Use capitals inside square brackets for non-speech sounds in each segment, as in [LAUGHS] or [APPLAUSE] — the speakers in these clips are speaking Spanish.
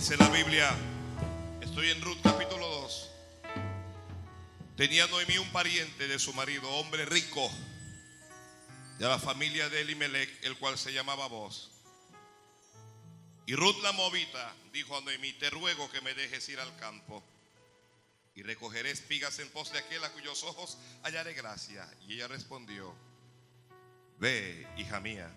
Dice la Biblia, estoy en Ruth capítulo 2. Tenía Noemí un pariente de su marido, hombre rico, de la familia de Elimelech, el cual se llamaba Boz. Y Ruth la movita dijo a Noemí, te ruego que me dejes ir al campo y recogeré espigas en pos de aquel a cuyos ojos hallaré gracia. Y ella respondió, ve, hija mía.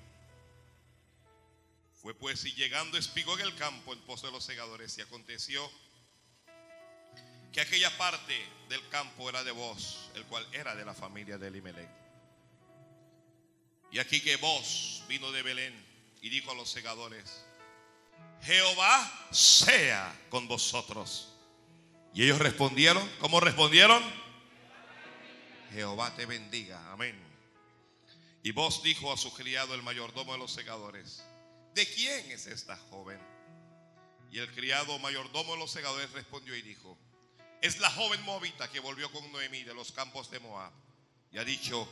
Fue pues y llegando espigó en el campo en pos de los segadores y aconteció que aquella parte del campo era de vos, el cual era de la familia de Elimelech. Y aquí que vos vino de Belén y dijo a los segadores, Jehová sea con vosotros. Y ellos respondieron, ¿cómo respondieron? Jehová te bendiga, amén. Y vos dijo a su criado el mayordomo de los segadores, ¿de quién es esta joven? Y el criado mayordomo de los segadores respondió y dijo, es la joven moabita que volvió con Noemí de los campos de Moab. Y ha dicho,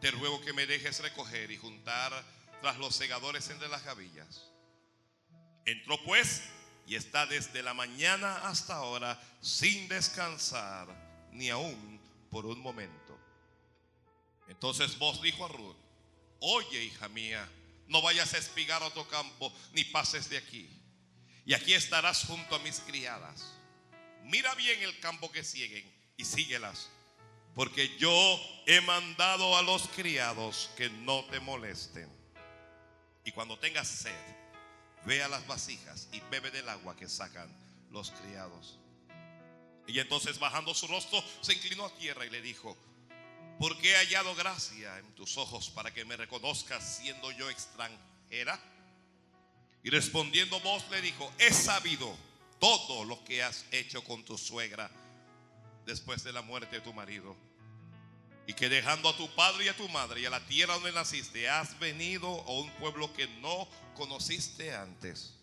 te ruego que me dejes recoger y juntar tras los segadores entre las gavillas. Entró pues y está desde la mañana hasta ahora sin descansar, ni aún por un momento. Entonces vos dijo a Ruth, oye hija mía, no vayas a espigar a otro campo, ni pases de aquí. Y aquí estarás junto a mis criadas. Mira bien el campo que siguen y síguelas, porque yo he mandado a los criados que no te molesten. Y cuando tengas sed, ve a las vasijas y bebe del agua que sacan los criados. Y entonces bajando su rostro se inclinó a tierra y le dijo, porque he hallado gracia en tus ojos para que me reconozcas siendo yo extranjera? Y respondiendo vos le dijo, he sabido todo lo que has hecho con tu suegra después de la muerte de tu marido. Y que dejando a tu padre y a tu madre y a la tierra donde naciste, has venido a un pueblo que no conociste antes.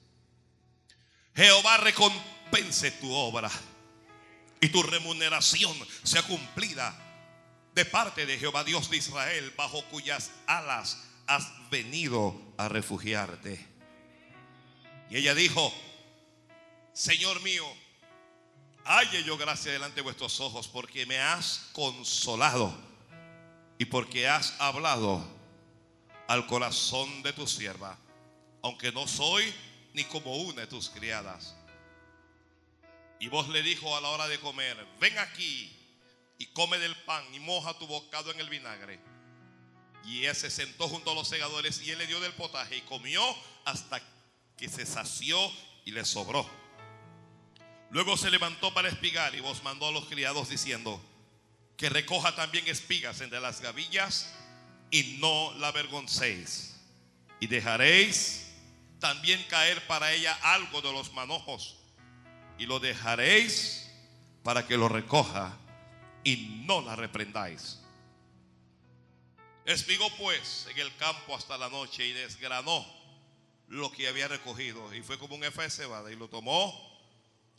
Jehová recompense tu obra y tu remuneración sea cumplida de parte de Jehová Dios de Israel, bajo cuyas alas has venido a refugiarte. Y ella dijo, Señor mío, halle yo gracia delante de vuestros ojos porque me has consolado y porque has hablado al corazón de tu sierva, aunque no soy ni como una de tus criadas. Y vos le dijo a la hora de comer, ven aquí y come del pan y moja tu bocado en el vinagre. Y ella se sentó junto a los segadores y él le dio del potaje y comió hasta que se sació y le sobró. Luego se levantó para espigar y vos mandó a los criados diciendo que recoja también espigas entre las gavillas y no la avergoncéis. Y dejaréis también caer para ella algo de los manojos y lo dejaréis para que lo recoja y no la reprendáis. Espigó pues en el campo hasta la noche y desgranó lo que había recogido. Y fue como un efa de cebada y lo tomó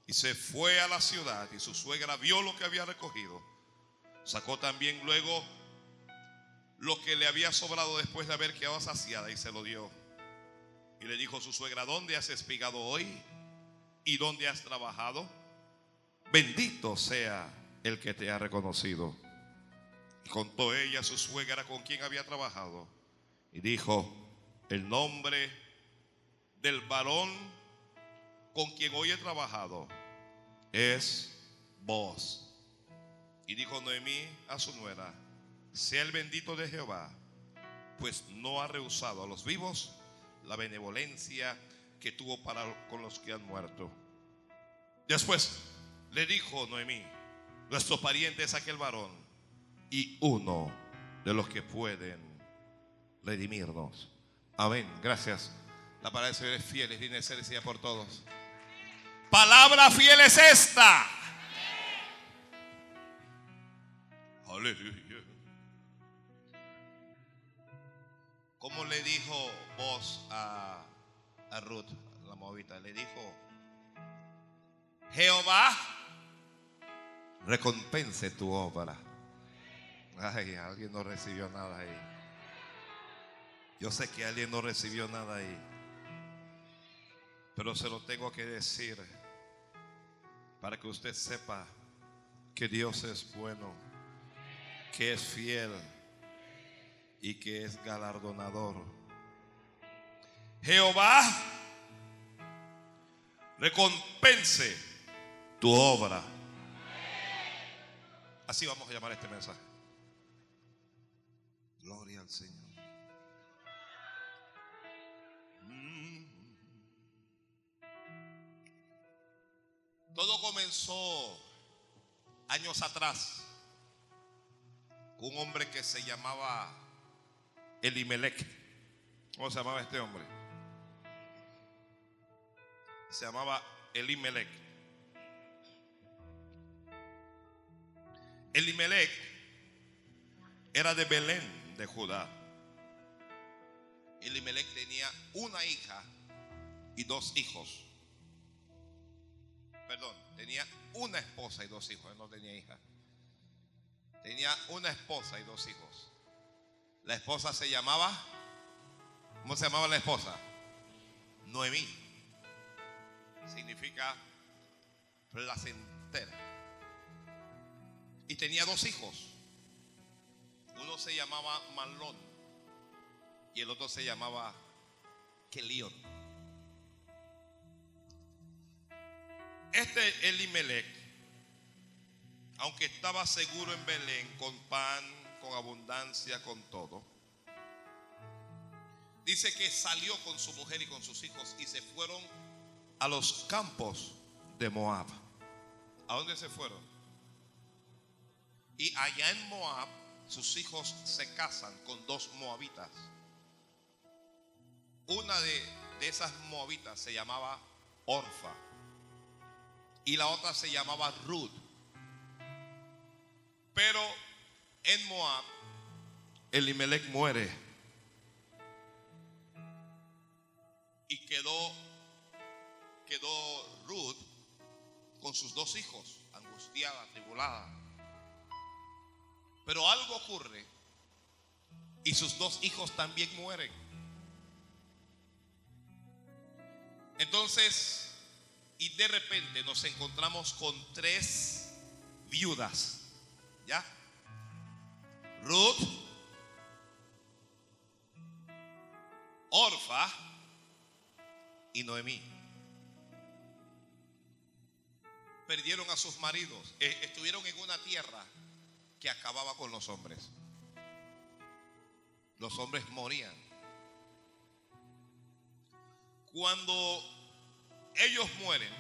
y se fue a la ciudad. Y su suegra vio lo que había recogido. Sacó también luego lo que le había sobrado después de haber quedado saciada y se lo dio. Y le dijo a su suegra, ¿dónde has espigado hoy? ¿Y dónde has trabajado? Bendito sea el que te ha reconocido. Y contó ella a su suegra con quien había trabajado. Y dijo, el nombre del varón con quien hoy he trabajado es vos. Y dijo Noemí a su nuera, sea el bendito de Jehová, pues no ha rehusado a los vivos la benevolencia que tuvo para con los que han muerto. Después le dijo Noemí, nuestro pariente es aquel varón y uno de los que pueden redimirnos. Amén. Gracias. La palabra del Señor es fiel, es digna de ser decida por todos. Palabra fiel es esta. Aleluya. ¿Cómo le dijo vos a, a Ruth, la movita? Le dijo, Jehová recompense tu obra. Ay, alguien no recibió nada ahí. Yo sé que alguien no recibió nada ahí. Pero se lo tengo que decir para que usted sepa que Dios es bueno, que es fiel y que es galardonador. Jehová recompense tu obra. Así vamos a llamar este mensaje. Gloria al Señor. Mm. Todo comenzó años atrás con un hombre que se llamaba Elimelech. ¿Cómo se llamaba este hombre? Se llamaba Elimelech. Elimelech era de Belén, de Judá. Elimelech tenía una hija y dos hijos. Perdón, tenía una esposa y dos hijos. Él no tenía hija. Tenía una esposa y dos hijos. La esposa se llamaba, ¿cómo se llamaba la esposa? Noemí. Significa placentera. Y tenía dos hijos. Uno se llamaba Malón y el otro se llamaba Kelión. Este Elimelech, aunque estaba seguro en Belén, con pan, con abundancia, con todo, dice que salió con su mujer y con sus hijos y se fueron a los campos de Moab. ¿A dónde se fueron? Y allá en Moab, sus hijos se casan con dos moabitas. Una de, esas moabitas se llamaba Orfa y la otra se llamaba Ruth. Pero en Moab, Elimelech muere y quedó, quedó Ruth con sus dos hijos, angustiada, atribulada. Pero algo ocurre y sus dos hijos también mueren. Entonces, y de repente nos encontramos con tres viudas. ¿Ya? Ruth, Orfa y Noemí. Perdieron a sus maridos. Eh, estuvieron en una tierra que acababa con los hombres. Los hombres morían. Cuando ellos mueren,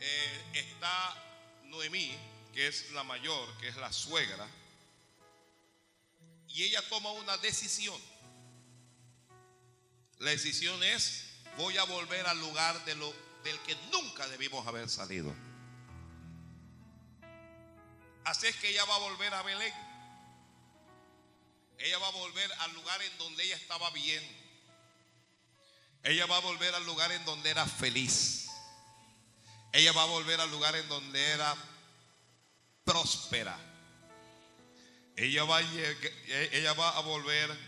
eh, está Noemí, que es la mayor, que es la suegra, y ella toma una decisión. La decisión es, voy a volver al lugar del que nunca debimos haber salido. Así es que ella va a volver a Belén. Ella va a volver al lugar en donde ella estaba bien. Ella va a volver al lugar en donde era feliz. Ella va a volver al lugar en donde era próspera. Ella va, a, ella va a volver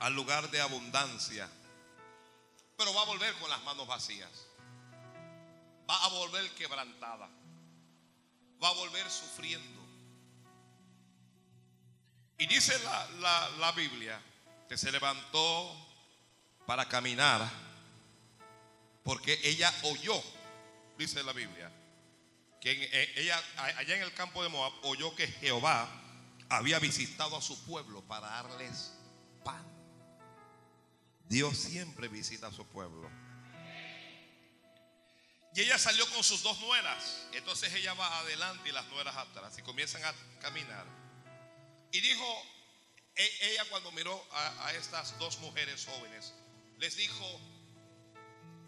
al lugar de abundancia. Pero va a volver con las manos vacías. Va a volver quebrantada. Va a volver sufriendo. Y dice la, la, la Biblia que se levantó para caminar porque ella oyó, dice la Biblia, que eh, ella allá en el campo de Moab oyó que Jehová había visitado a su pueblo para darles pan. Dios siempre visita a su pueblo. Y ella salió con sus dos nueras. Entonces ella va adelante y las nueras atrás y comienzan a caminar. Y dijo, e, ella cuando miró a, a estas dos mujeres jóvenes, les dijo,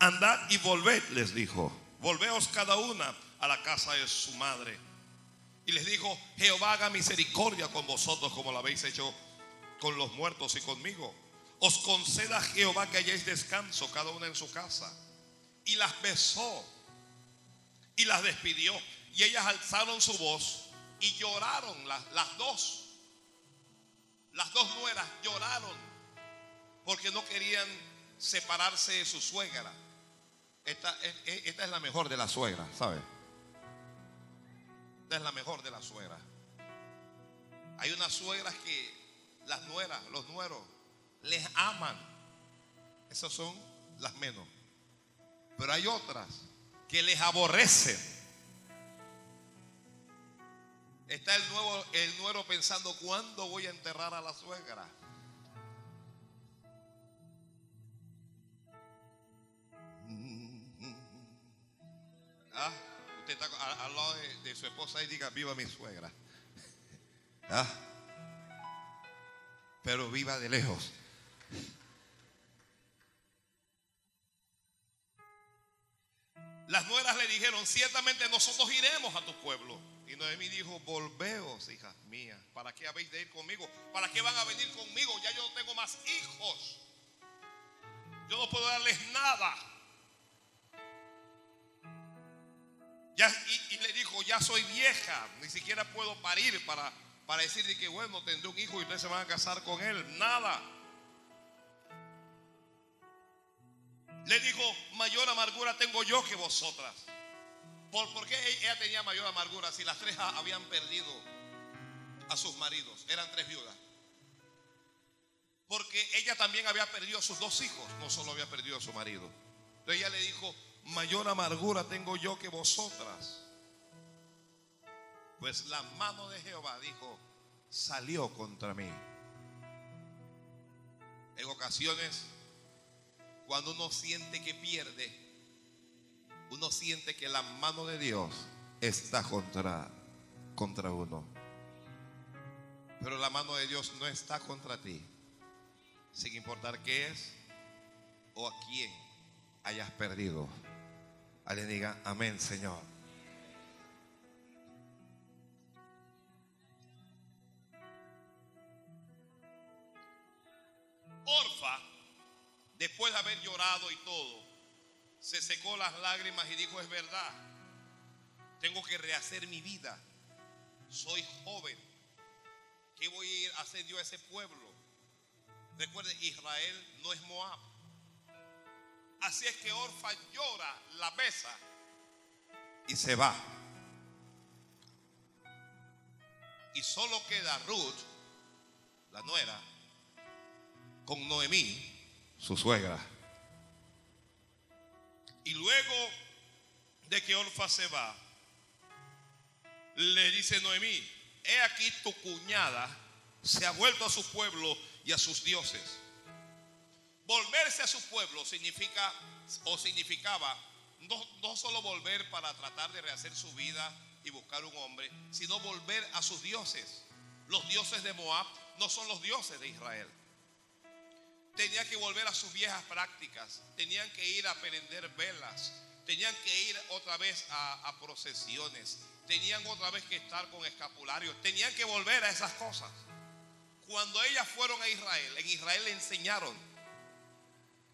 andad y volved, les dijo, volveos cada una a la casa de su madre. Y les dijo, Jehová haga misericordia con vosotros como lo habéis hecho con los muertos y conmigo. Os conceda Jehová que hayáis descanso cada una en su casa. Y las besó y las despidió. Y ellas alzaron su voz y lloraron las, las dos. Las dos nueras lloraron porque no querían separarse de su suegra. Esta, esta es la mejor de la suegra, ¿sabe? Esta es la mejor de la suegra. Hay unas suegras que las nueras, los nueros, les aman. Esas son las menos. Pero hay otras que les aborrecen. Está el, nuevo, el nuero pensando, ¿cuándo voy a enterrar a la suegra? Ah, usted está al, lado de, su esposa y diga, viva mi suegra. [LAUGHS] Ah, pero viva de lejos. Las nueras le dijeron, ciertamente nosotros iremos a tu pueblo. Y Noemí dijo, volveos, hijas mías. ¿Para qué habéis de ir conmigo? ¿Para qué van a venir conmigo? Ya yo no tengo más hijos. Yo no puedo darles nada. y, le dijo, ya soy vieja, ni siquiera puedo parir para, para decirle que bueno, tendré un hijo y ustedes se van a casar con él. Nada. Le dijo, mayor amargura tengo yo que vosotras. ¿Por, qué ella tenía mayor amargura si las tres habían perdido a sus maridos? Eran tres viudas. Porque ella también había perdido a sus dos hijos, no solo había perdido a su marido. Entonces ella le dijo, mayor amargura tengo yo que vosotras. Pues la mano de Jehová dijo, salió contra mí. En ocasiones, cuando uno siente que pierde, uno siente que la mano de Dios está contra, contra uno. Pero la mano de Dios no está contra ti, sin importar qué es o a quién hayas perdido. Alguien diga, amén, Señor. Orfa, después de haber llorado y todo, se secó las lágrimas y dijo, es verdad, tengo que rehacer mi vida. Soy joven. ¿Qué voy a ir a hacer yo a ese pueblo? Recuerde, Israel no es Moab. Así es que Orfa llora, la besa y se va. Y solo queda Ruth, la nuera, con Noemí, su suegra. Y luego de que Orfa se va, le dice Noemí, he aquí tu cuñada se ha vuelto a su pueblo y a sus dioses. Volverse a su pueblo significa o significaba no, no solo volver para tratar de rehacer su vida y buscar un hombre, sino volver a sus dioses. Los dioses de Moab no son los dioses de Israel. Tenían que volver a sus viejas prácticas, tenían que ir a prender velas, tenían que ir otra vez a, a procesiones, tenían otra vez que estar con escapularios, tenían que volver a esas cosas. Cuando ellas fueron a Israel, en Israel le enseñaron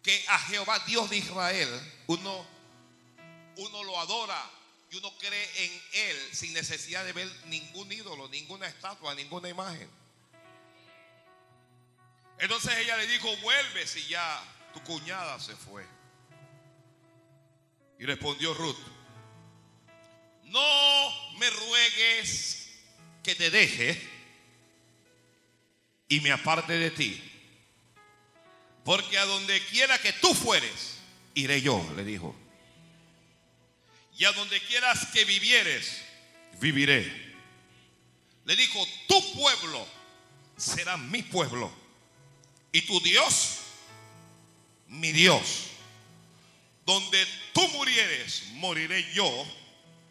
que a Jehová Dios de Israel uno, uno lo adora y uno cree en Él sin necesidad de ver ningún ídolo, ninguna estatua, ninguna imagen. Entonces ella le dijo, vuelve si ya tu cuñada se fue. Y respondió Ruth, no me ruegues que te deje y me aparte de ti porque a donde quiera que tú fueres, iré yo, le dijo. Y a donde quieras que vivieres, viviré. Le dijo, tu pueblo será mi pueblo. Y tu Dios, mi Dios. Donde tú murieres, moriré yo.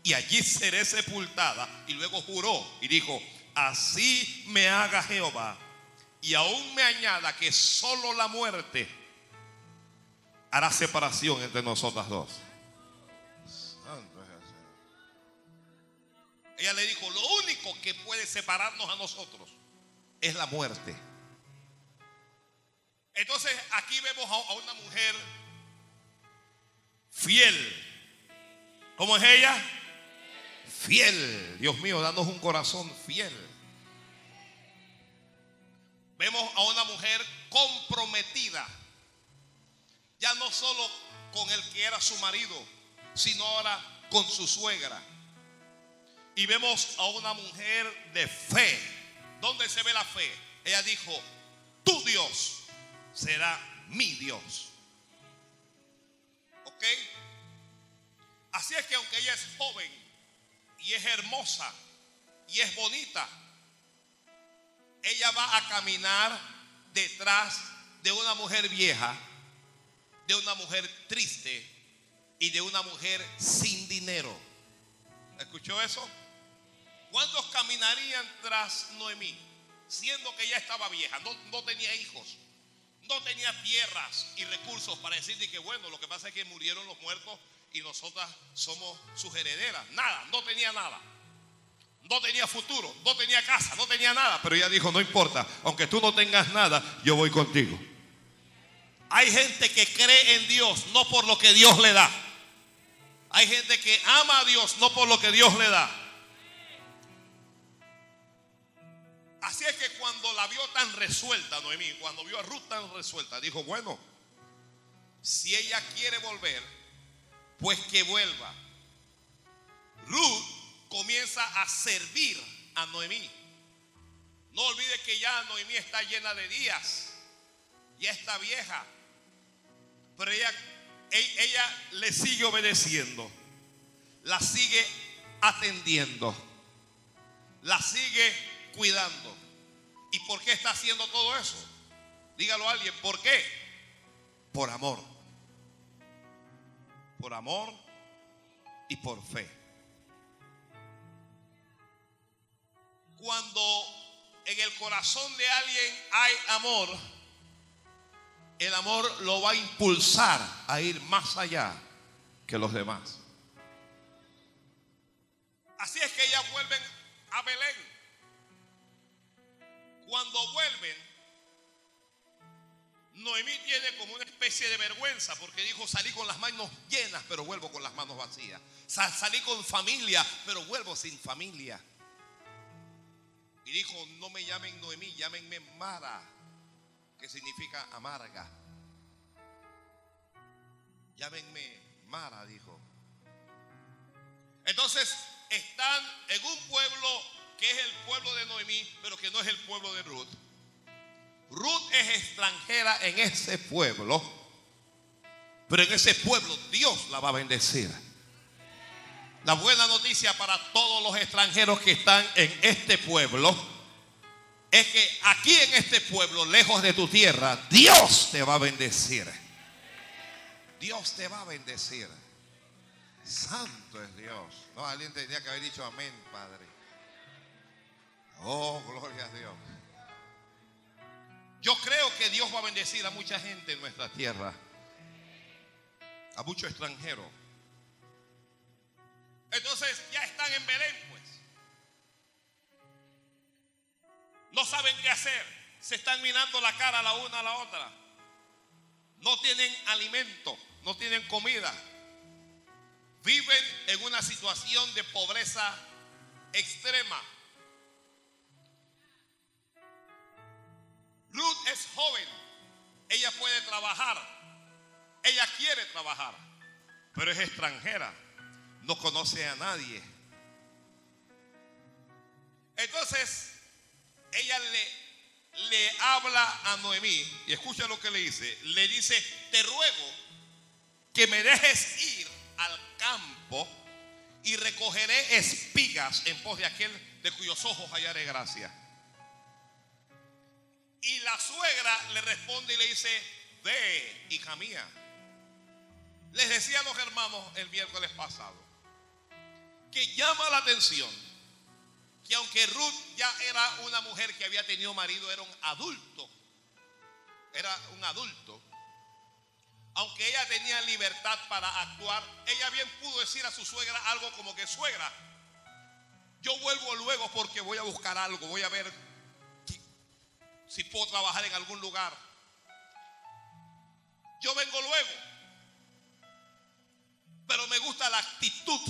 Y allí seré sepultada. Y luego juró y dijo, así me haga Jehová y aún me añada que solo la muerte hará separación entre nosotras dos. Ella le dijo, lo único que puede separarnos a nosotros es la muerte. Entonces aquí vemos a una mujer fiel. ¿Cómo es ella? Fiel. Dios mío, danos un corazón fiel. Vemos a una mujer comprometida. Ya no solo con el que era su marido, sino ahora con su suegra. Y vemos a una mujer de fe. ¿Dónde se ve la fe? Ella dijo, tu Dios será mi Dios. ¿Ok? Así es que aunque ella es joven y es hermosa y es bonita, ella va a caminar detrás de una mujer vieja, de una mujer triste y de una mujer sin dinero. ¿Escuchó eso? ¿Cuántos caminarían tras Noemí? Siendo que ella estaba vieja, no, no tenía hijos, no tenía tierras y recursos para decirle que bueno, lo que pasa es que murieron los muertos y nosotras somos sus herederas. Nada, no tenía nada. No tenía futuro, no tenía casa, no tenía nada. Pero ella dijo, no importa, aunque tú no tengas nada, yo voy contigo. Hay gente que cree en Dios, no por lo que Dios le da. Hay gente que ama a Dios, no por lo que Dios le da. Así es que cuando la vio tan resuelta, Noemí, cuando vio a Ruth tan resuelta, dijo, bueno, si ella quiere volver, pues que vuelva. Ruth comienza a servir a Noemí. No olvide que ya Noemí está llena de días, ya está vieja, pero ella, ella le sigue obedeciendo, la sigue atendiendo, la sigue cuidando. ¿Y por qué está haciendo todo eso? Dígalo a alguien, ¿por qué? Por amor. Por amor y por fe. Cuando en el corazón de alguien hay amor, el amor lo va a impulsar a ir más allá que los demás. Así es que ellas vuelven a Belén. Cuando vuelven, Noemí tiene como una especie de vergüenza porque dijo, salí con las manos llenas, pero vuelvo con las manos vacías. Salí con familia, pero vuelvo sin familia. Y dijo, no me llamen Noemí, llámenme Mara, que significa amarga. Llámenme Mara, dijo. Entonces están en un pueblo que es el pueblo de Noemí, pero que no es el pueblo de Ruth. Ruth es extranjera en ese pueblo, pero en ese pueblo Dios la va a bendecir. La buena noticia para todos los extranjeros que están en este pueblo es que aquí en este pueblo, lejos de tu tierra, Dios te va a bendecir. Dios te va a bendecir. Santo es Dios. No, alguien tendría que haber dicho amén, Padre. Oh, gloria a Dios. Yo creo que Dios va a bendecir a mucha gente en nuestra tierra. A muchos extranjeros. Entonces ya están en Belén, pues. No saben qué hacer. Se están mirando la cara la una a la otra. No tienen alimento, no tienen comida. Viven en una situación de pobreza extrema. Ruth es joven. Ella puede trabajar. Ella quiere trabajar. Pero es extranjera. No conoce a nadie. Entonces, ella le, le habla a Noemí. Y escucha lo que le dice. Le dice, te ruego que me dejes ir al campo y recogeré espigas en pos de aquel de cuyos ojos hallaré gracia. Y la suegra le responde y le dice, ve, hija mía. Les decía a los hermanos el miércoles pasado que llama la atención que aunque Ruth ya era una mujer que había tenido marido, era un adulto, era un adulto, aunque ella tenía libertad para actuar, ella bien pudo decir a su suegra algo como que suegra, yo vuelvo luego porque voy a buscar algo, voy a ver si puedo trabajar en algún lugar. Yo vengo luego. Pero me gusta la actitud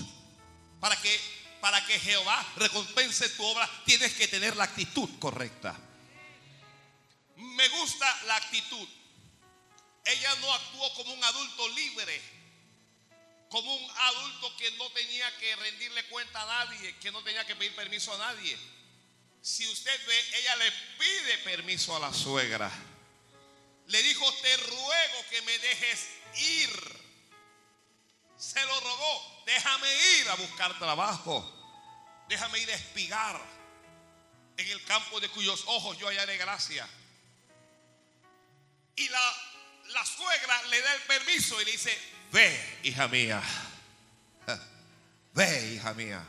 para que para que Jehová recompense tu obra, tienes que tener la actitud correcta. Me gusta la actitud. Ella no actuó como un adulto libre, como un adulto que no tenía que rendirle cuenta a nadie, que no tenía que pedir permiso a nadie. Si usted ve, ella le pide permiso a la suegra. Le dijo, te ruego que me dejes ir. Se lo rogó, déjame ir a buscar trabajo. Déjame ir a espigar en el campo de cuyos ojos yo hallaré gracia. Y la, la suegra le da el permiso y le dice, ve, hija mía. [LAUGHS] Ve, hija mía.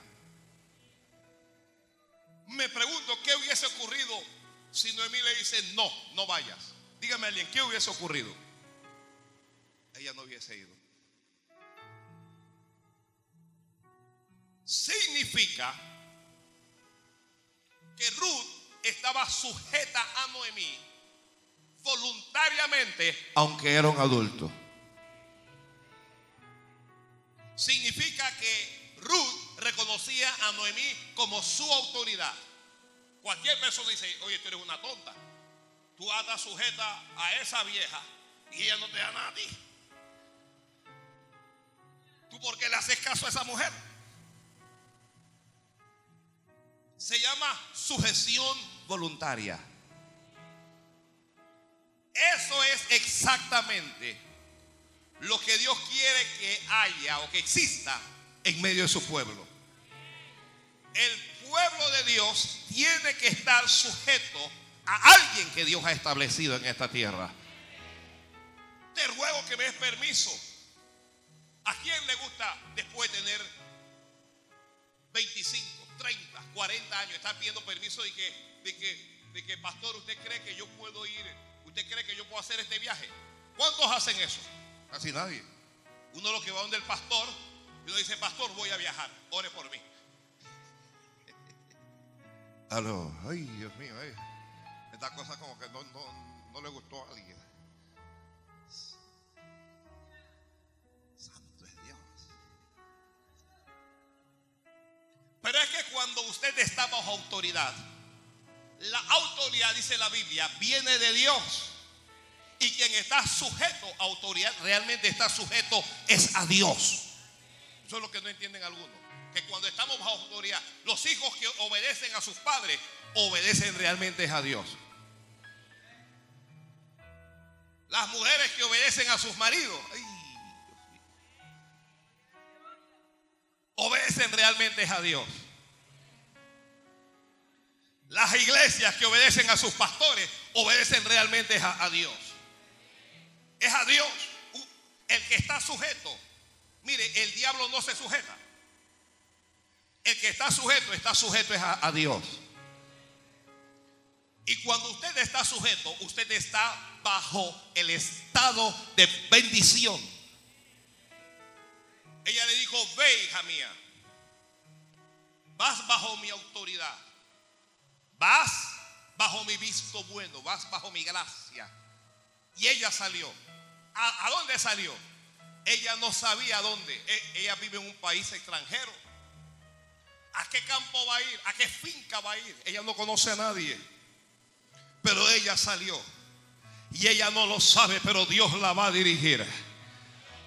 Me pregunto qué hubiese ocurrido si Noemí le dice, no, no vayas. Dígame alguien, ¿qué hubiese ocurrido? Ella no hubiese ido. Significa que Ruth estaba sujeta a Noemí voluntariamente, aunque era un adulto. Significa que Ruth reconocía a Noemí como su autoridad. Cualquier persona dice, oye, tú eres una tonta. Tú andas sujeta a esa vieja y ella no te da nada a ti. ¿Tú por qué le haces caso a esa mujer? Se llama sujeción voluntaria. Eso es exactamente lo que Dios quiere que haya o que exista en medio de su pueblo. El pueblo de Dios tiene que estar sujeto a alguien que Dios ha establecido en esta tierra. Te ruego que me des permiso. ¿A quién le gusta después de tener 25, 30, 40 años estar pidiendo permiso de que, de que, de que, pastor, usted cree que yo puedo ir, usted cree que yo puedo hacer este viaje? ¿Cuántos hacen eso? Casi nadie. Uno lo que va donde el pastor y uno dice, pastor, voy a viajar, ore por mí. Aló, ay Dios mío, ay. esta cosa como que no, no, no le gustó a alguien. Santo es Dios. Pero es que cuando usted está bajo autoridad, la autoridad, dice la Biblia, viene de Dios. Y quien está sujeto a autoridad, realmente está sujeto, es a Dios. Eso es lo que no entienden algunos. Que cuando estamos bajo autoridad, los hijos que obedecen a sus padres, obedecen realmente a Dios. Las mujeres que obedecen a sus maridos, obedecen realmente a Dios. Las iglesias que obedecen a sus pastores obedecen realmente a, Dios. Es a Dios el que está sujeto. Mire, el diablo no se sujeta. El que está sujeto está sujeto a, Dios. Y cuando usted está sujeto, usted está bajo el estado de bendición. Ella le dijo, ve hija mía, vas bajo mi autoridad, vas bajo mi visto bueno, vas bajo mi gracia. Y ella salió. ¿A, a dónde salió? Ella no sabía dónde. E, ella vive en un país extranjero. ¿A qué campo va a ir? ¿A qué finca va a ir? Ella no conoce a nadie. Pero ella salió. Y ella no lo sabe, pero Dios la va a dirigir.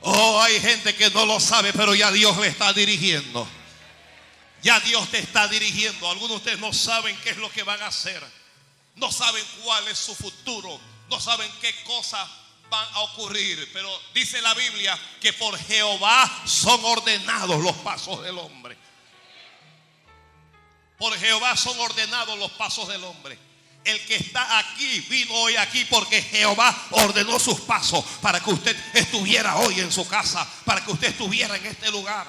Oh, hay gente que no lo sabe, pero ya Dios le está dirigiendo. Ya Dios te está dirigiendo. Algunos de ustedes no saben qué es lo que van a hacer. No saben cuál es su futuro. No saben qué cosas van a ocurrir. Pero dice la Biblia que por Jehová son ordenados los pasos del hombre. Por Jehová son ordenados los pasos del hombre. El que está aquí vino hoy aquí porque Jehová ordenó sus pasos para que usted estuviera hoy en su casa, para que usted estuviera en este lugar.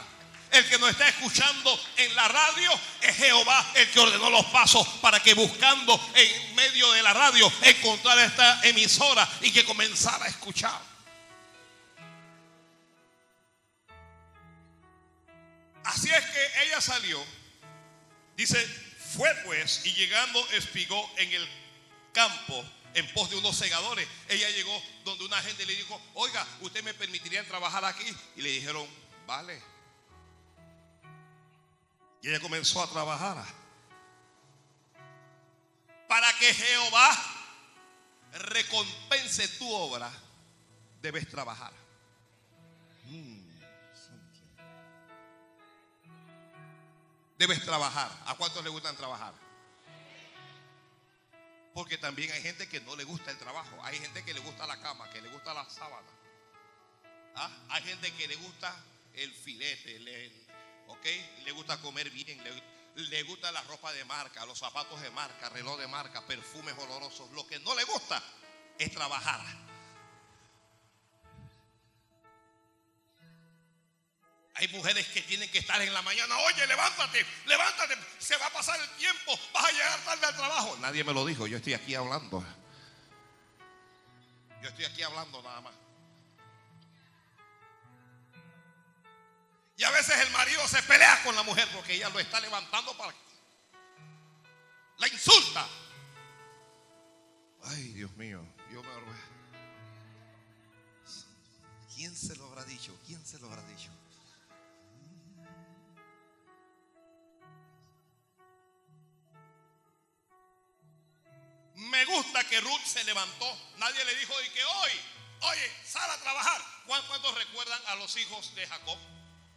El que nos está escuchando en la radio es Jehová el que ordenó los pasos para que buscando en medio de la radio encontrara esta emisora y que comenzara a escuchar. Así es que ella salió, dice, fue pues y llegando espigó en el campo en pos de unos segadores. Ella llegó donde una gente le dijo, oiga, ¿usted me permitiría trabajar aquí? Y le dijeron, vale. Y ella comenzó a trabajar. Para que Jehová recompense tu obra, debes trabajar. Mm, debes trabajar. ¿A cuántos le gustan trabajar? Porque también hay gente que no le gusta el trabajo. Hay gente que le gusta la cama, que le gusta la sábana. ¿Ah? Hay gente que le gusta el filete, le, Le gusta comer bien, le, le gusta la ropa de marca, los zapatos de marca, reloj de marca, perfumes olorosos. Lo que no le gusta es trabajar. Hay mujeres que tienen que estar en la mañana. Oye, levántate, levántate. Se va a pasar el tiempo. Vas a llegar tarde al trabajo. Nadie me lo dijo. Yo estoy aquí hablando. Yo estoy aquí hablando nada más. Y a veces el marido se pelea con la mujer porque ella lo está levantando para... La insulta. Ay, Dios mío. Yo me... ¿Quién se lo habrá dicho? ¿Quién se lo habrá dicho? Me gusta que Ruth se levantó. Nadie le dijo de que hoy, oye, sal a trabajar. ¿Cuántos recuerdan a los hijos de Jacob?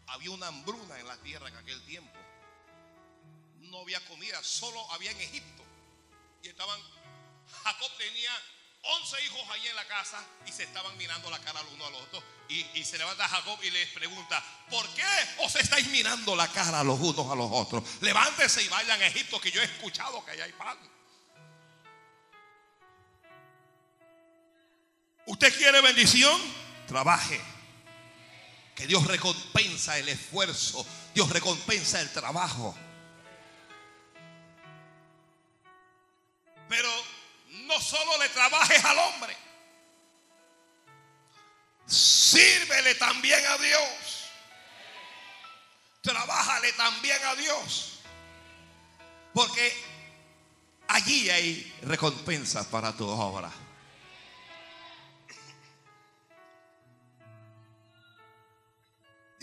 Había una hambruna en la tierra en aquel tiempo. No había comida, solo había en Egipto. Y estaban, Jacob tenía 11 hijos allí en la casa y se estaban mirando la cara al uno al otro. Y, y, se levanta Jacob y les pregunta, ¿por qué os estáis mirando la cara los unos a los otros? Levántense y vayan a Egipto que yo he escuchado que allá hay pan. ¿Usted quiere bendición? Trabaje. Que Dios recompensa el esfuerzo. Dios recompensa el trabajo. Pero no solo le trabajes al hombre. Sírvele también a Dios. Trabájale también a Dios. Porque allí hay recompensa para tu obra.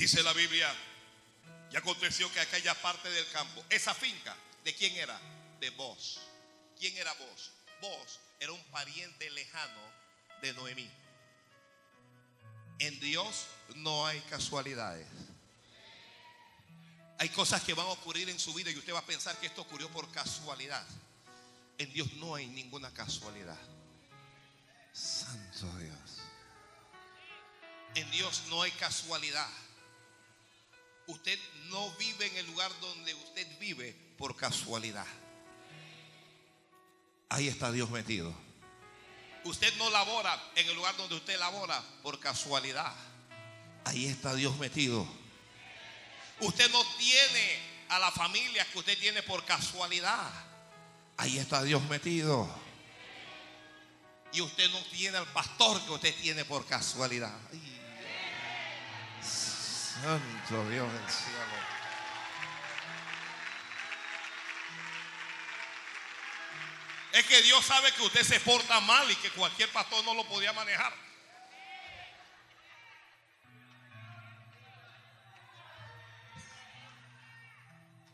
Dice la Biblia, y aconteció que aquella parte del campo, esa finca, ¿de quién era? De vos. ¿Quién era vos? Vos era un pariente lejano de Noemí. En Dios no hay casualidades. Hay cosas que van a ocurrir en su vida y usted va a pensar que esto ocurrió por casualidad. En Dios no hay ninguna casualidad. Santo Dios. En Dios no hay casualidad. Usted no vive en el lugar donde usted vive por casualidad. Ahí está Dios metido. Usted no labora en el lugar donde usted labora por casualidad. Ahí está Dios metido. Usted no tiene a la familia que usted tiene por casualidad. Ahí está Dios metido. Y usted no tiene al pastor que usted tiene por casualidad. Santo Dios del cielo. Es que Dios sabe que usted se porta mal y que cualquier pastor no lo podía manejar.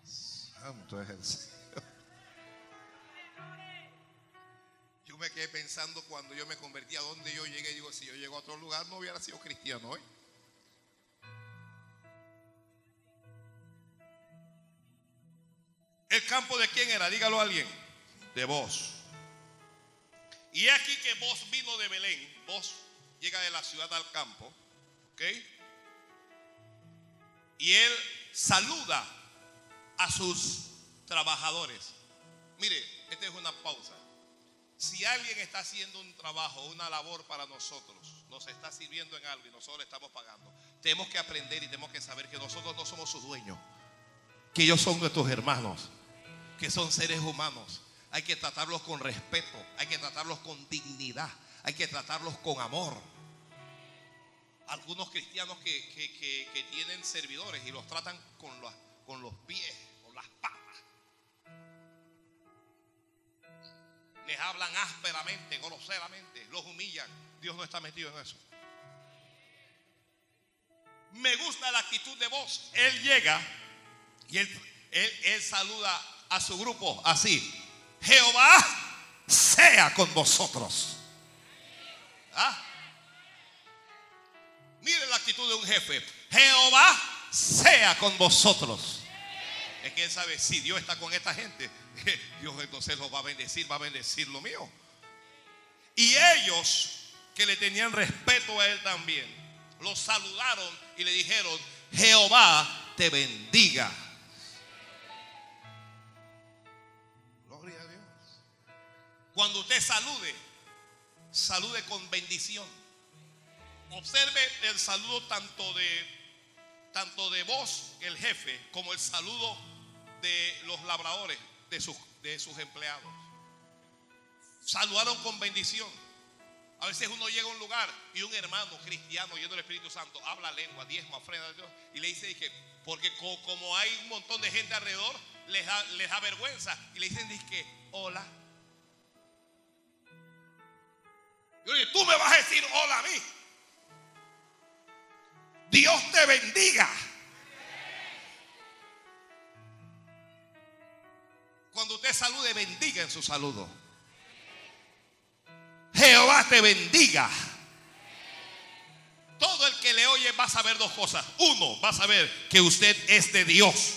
Santo es el Señor. Yo me quedé pensando cuando yo me convertí a donde yo llegué. Digo, si yo llego a otro lugar no hubiera sido cristiano hoy. ¿El campo de quién era? Dígalo a alguien. De vos. Y aquí que vos vino de Belén. Vos llega de la ciudad al campo. ¿Ok? Y él saluda a sus trabajadores. Mire, esta es una pausa. Si alguien está haciendo un trabajo, una labor para nosotros, nos está sirviendo en algo y nosotros estamos pagando, tenemos que aprender y tenemos que saber que nosotros no somos sus dueños, que ellos son nuestros hermanos que son seres humanos. Hay que tratarlos con respeto, hay que tratarlos con dignidad, hay que tratarlos con amor. Algunos cristianos que, tienen servidores y los tratan con los, con los pies, con las patas. Les hablan ásperamente, groseramente, los humillan. Dios no está metido en eso. Me gusta la actitud de voz. Él llega y él, él, él saluda a su grupo así. Jehová sea con vosotros. ¿Ah? Mire la actitud de un jefe. Jehová sea con vosotros. Es que él sabe, si Dios está con esta gente, [LAUGHS] Dios entonces los va a bendecir, va a bendecir lo mío. Y ellos que le tenían respeto a él también, lo saludaron y le dijeron, Jehová te bendiga. Cuando usted salude, salude con bendición. Observe el saludo tanto de tanto de vos, el jefe, como el saludo de los labradores, de sus, de sus empleados. Saludaron con bendición. A veces uno llega a un lugar y un hermano cristiano, yendo el Espíritu Santo, habla lengua, diezma, ofrenda a Dios, y le dice que, porque como hay un montón de gente alrededor, les da, les da vergüenza. Y le dicen, que hola. Tú me vas a decir hola a mí. Dios te bendiga. Cuando usted salude, bendiga en su saludo. Jehová te bendiga. Todo el que le oye va a saber dos cosas. Uno, va a saber que usted es de Dios.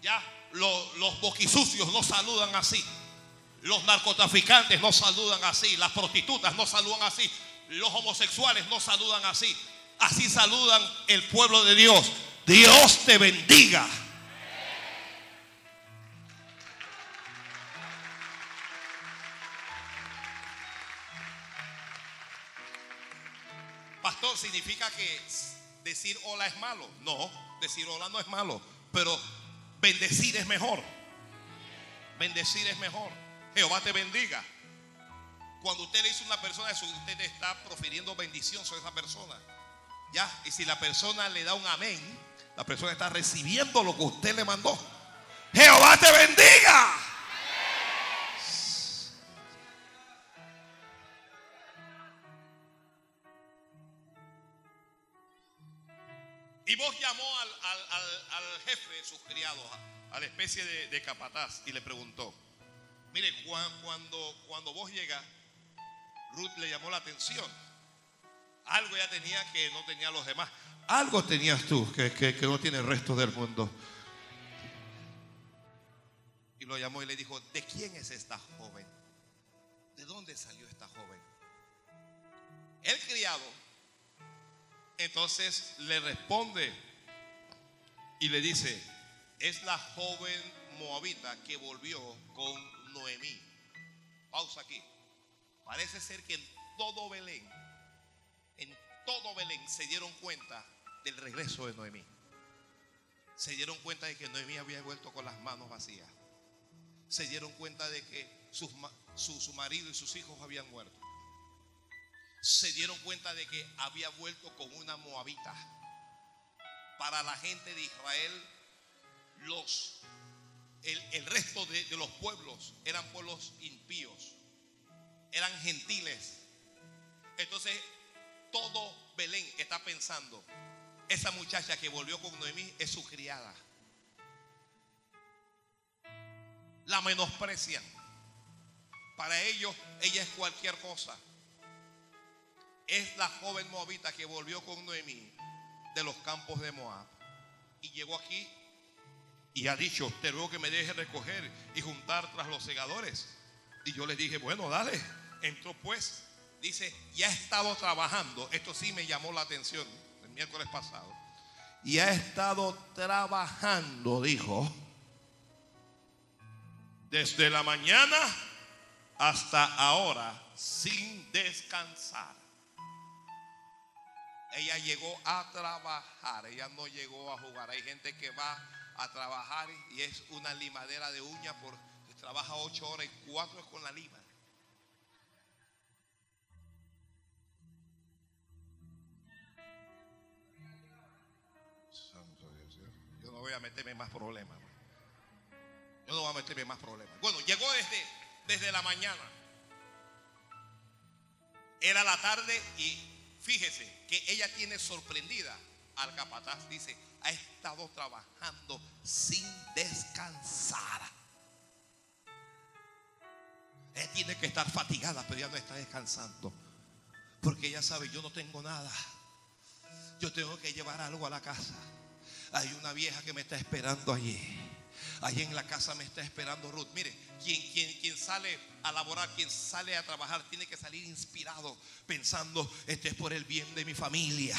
Ya, los, los boquisucios no saludan así. Los narcotraficantes no saludan así. Las prostitutas no saludan así. Los homosexuales no saludan así. Así saludan el pueblo de Dios. Dios te bendiga. Pastor, ¿significa que decir hola es malo? No, decir hola no es malo, pero bendecir es mejor. Bendecir es mejor. Jehová te bendiga. Cuando usted le dice a una persona eso, usted está profiriendo bendición sobre esa persona. Ya, y si la persona le da un amén, la persona está recibiendo lo que usted le mandó. Jehová te bendiga. Y vos llamó al, jefe de sus criados, a, la especie de, capataz, y le preguntó, mire, cuando, cuando vos llegas, Ruth le llamó la atención. Algo ya tenía que no tenía los demás. Algo tenías tú que, que, que no tiene el resto del mundo. Y lo llamó y le dijo, ¿de quién es esta joven? ¿De dónde salió esta joven? El criado entonces le responde y le dice, es la joven moabita que volvió con Noemí. Pausa aquí. Parece ser que en todo Belén, en todo Belén se dieron cuenta del regreso de Noemí. Se dieron cuenta de que Noemí había vuelto con las manos vacías. Se dieron cuenta de que su, su marido y sus hijos habían muerto se dieron cuenta de que había vuelto con una moabita. Para la gente de Israel, los, el, resto de, de los pueblos eran pueblos impíos, eran gentiles. Entonces, todo Belén está pensando, esa muchacha que volvió con Noemí es su criada. La menosprecian. Para ellos, ella es cualquier cosa es la joven moabita que volvió con Noemí de los campos de Moab. Y llegó aquí y ha dicho, te ruego que me deje recoger y juntar tras los segadores. Y yo le dije, bueno, dale. Entró pues, dice, ya ha estado trabajando. Esto sí me llamó la atención el miércoles pasado. Y ha estado trabajando, dijo, desde la mañana hasta ahora, sin descansar. Ella llegó a trabajar, ella no llegó a jugar. Hay gente que va a trabajar y es una limadera de uña porque trabaja ocho horas y cuatro es con la lima. Santo Dios, yo no voy a meterme más problemas. Yo no voy a meterme más problemas. Bueno, llegó desde, desde la mañana. Era la tarde y Fíjese que ella tiene sorprendida al capataz. Dice, ha estado trabajando sin descansar. Ella tiene que estar fatigada, pero ya no está descansando. Porque ella sabe, yo no tengo nada. Yo tengo que llevar algo a la casa. Hay una vieja que me está esperando allí. Allí en la casa me está esperando Ruth. Mire, quien, quien, sale a laborar, quien sale a trabajar, tiene que salir inspirado, pensando, este es por el bien de mi familia.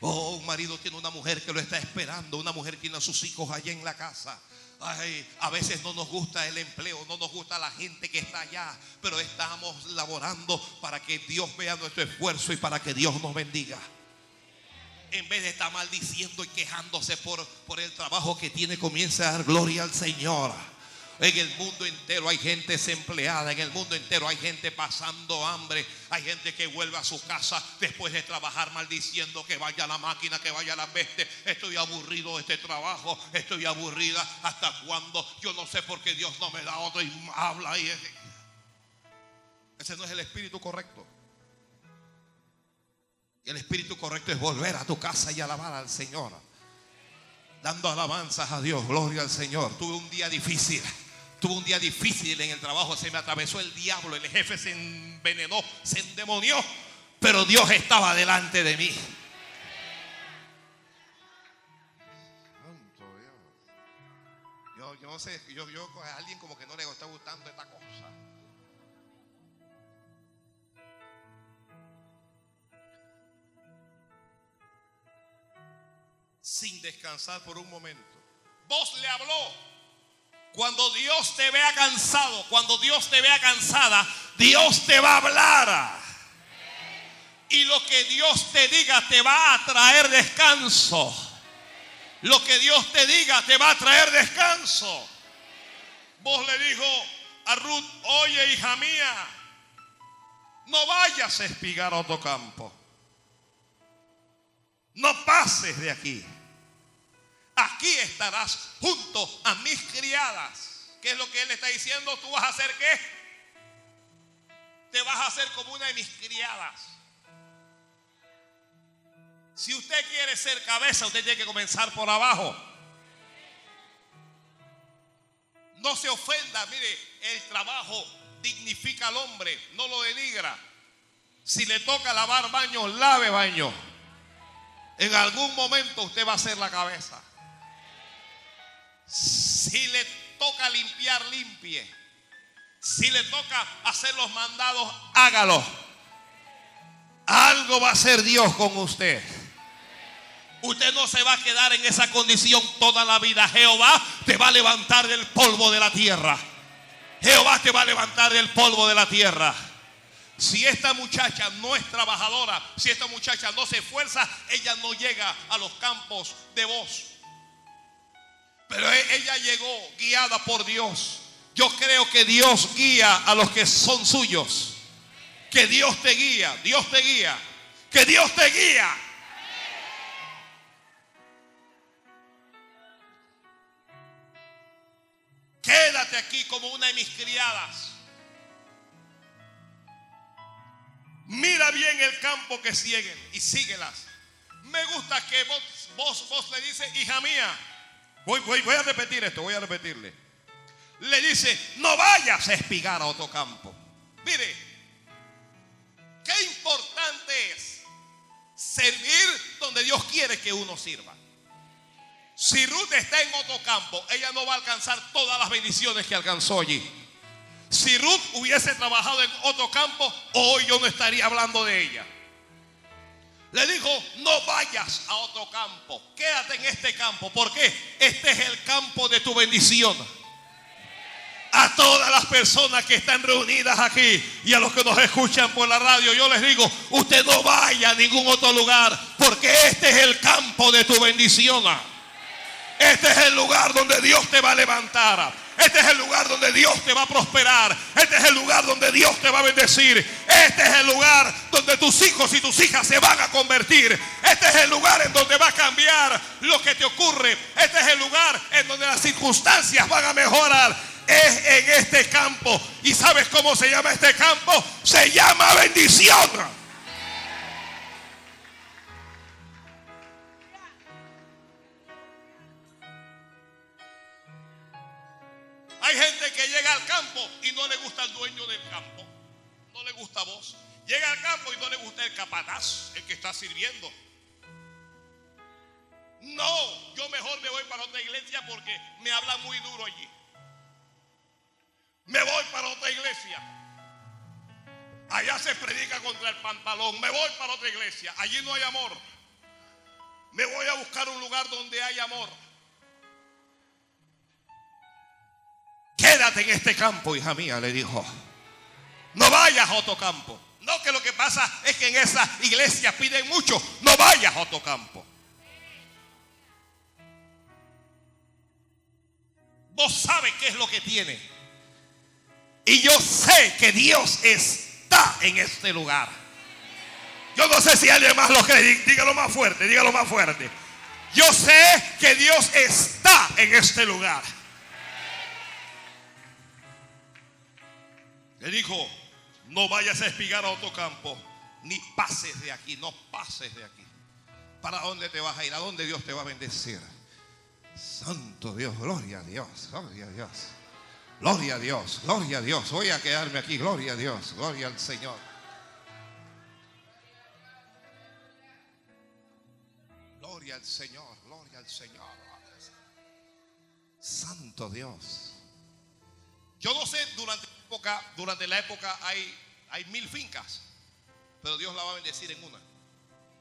Oh, un marido tiene una mujer que lo está esperando, una mujer tiene a sus hijos allá en la casa. Ay, a veces no nos gusta el empleo, no nos gusta la gente que está allá, pero estamos laborando para que Dios vea nuestro esfuerzo y para que Dios nos bendiga en vez de estar maldiciendo y quejándose por, por el trabajo que tiene, comienza a dar gloria al Señor. En el mundo entero hay gente desempleada, en el mundo entero hay gente pasando hambre, hay gente que vuelve a su casa después de trabajar maldiciendo que vaya la máquina, que vaya la peste. Estoy aburrido de este trabajo, estoy aburrida. ¿Hasta cuándo? Yo no sé por qué Dios no me da otro y habla y ese no es el espíritu correcto. Y el espíritu correcto es volver a tu casa y alabar al Señor. Dando alabanzas a Dios, gloria al Señor. Tuve un día difícil. Tuve un día difícil en el trabajo. Se me atravesó el diablo. El jefe se envenenó, se endemonió. Pero Dios estaba delante de mí. Yo, yo no sé, yo, yo a alguien como que no le está gustando esta cosa. sin descansar por un momento. Vos le habló. Cuando Dios te vea cansado, cuando Dios te vea cansada, Dios te va a hablar. Y lo que Dios te diga te va a traer descanso. Lo que Dios te diga te va a traer descanso. Vos le dijo a Ruth, oye hija mía, no vayas a espigar otro campo. No pases de aquí aquí estarás junto a mis criadas. ¿Qué es lo que él está diciendo? ¿Tú vas a hacer qué? Te vas a hacer como una de mis criadas. Si usted quiere ser cabeza, usted tiene que comenzar por abajo. No se ofenda, mire, el trabajo dignifica al hombre, no lo denigra. Si le toca lavar baño, lave baño. En algún momento usted va a ser la cabeza. Si le toca limpiar, limpie. Si le toca hacer los mandados, hágalo. Algo va a hacer Dios con usted. Usted no se va a quedar en esa condición toda la vida. Jehová te va a levantar del polvo de la tierra. Jehová te va a levantar del polvo de la tierra. Si esta muchacha no es trabajadora, si esta muchacha no se esfuerza, ella no llega a los campos de voz. Pero e-, ella llegó guiada por Dios. Yo creo que Dios guía a los que son suyos. Que Dios te guía, Dios te guía. Que Dios te guía. Quédate aquí como una de mis criadas. Mira bien el campo que siguen y síguelas. Me gusta que vos, vos, vos le dices, hija mía, Voy, a repetir esto, voy a repetirle. Le dice, no vayas a espigar a otro campo. Mire, qué importante es servir donde Dios quiere que uno sirva. Si Ruth está en otro campo, ella no va a alcanzar todas las bendiciones que alcanzó allí. Si Ruth hubiese trabajado en otro campo, hoy yo no estaría hablando de ella. Le dijo, no vayas a otro campo, quédate en este campo. porque Este es el campo de tu bendición. A todas las personas que están reunidas aquí y a los que nos escuchan por la radio, yo les digo, usted no vaya a ningún otro lugar, porque este es el campo de tu bendición. Este es el lugar donde Dios te va a levantar. Este es el lugar donde Dios te va a prosperar. Este es el lugar donde Dios te va a bendecir. Este es el lugar donde tus hijos y tus hijas se van a convertir. Este es el lugar en donde va a cambiar lo que te ocurre. Este es el lugar en donde las circunstancias van a mejorar. Es en este campo. ¿Y sabes cómo se llama este campo? Se llama bendición. Hay gente que llega al campo y no le gusta el dueño del campo. No le gusta a vos. Llega al campo y no le gusta el capataz, el que está sirviendo. No, yo mejor me voy para otra iglesia porque me habla muy duro allí. Me voy para otra iglesia. Allá se predica contra el pantalón. Me voy para otra iglesia. Allí no hay amor. Me voy a buscar un lugar donde hay amor. Quédate en este campo, hija mía, le dijo. No vayas a otro campo. No, que lo que pasa es que en esa iglesia piden mucho. No vayas a otro campo. Vos sabes qué es lo que tiene. Y yo sé que Dios está en este lugar. Yo no sé si alguien más lo cree. Dígalo más fuerte, dígalo más fuerte. Yo sé que Dios está en este lugar. Le dijo, no vayas a espigar a otro campo, ni pases de aquí, no pases de aquí. ¿Para dónde te vas a ir? ¿A dónde Dios te va a bendecir? Santo Dios, gloria a Dios, gloria a Dios. Gloria a Dios, gloria a Dios. Voy a quedarme aquí, gloria a Dios, gloria al Señor. Gloria al Señor, gloria al Señor. Santo Dios. Yo no sé, durante durante la época hay, hay mil fincas, pero Dios la va a bendecir en una,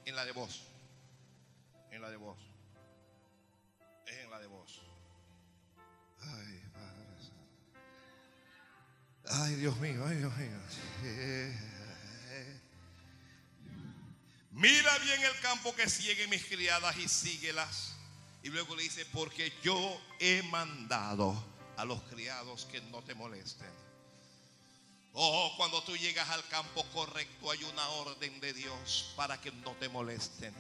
en la de vos, en la de vos, es en la de vos. Ay, Padre. Ay, Dios mío, ay, Dios mío. Mira bien el campo que siguen mis criadas y síguelas. Y luego le dice, porque yo he mandado a los criados que no te molesten. Oh, cuando tú llegas al campo correcto hay una orden de Dios para que no te molesten.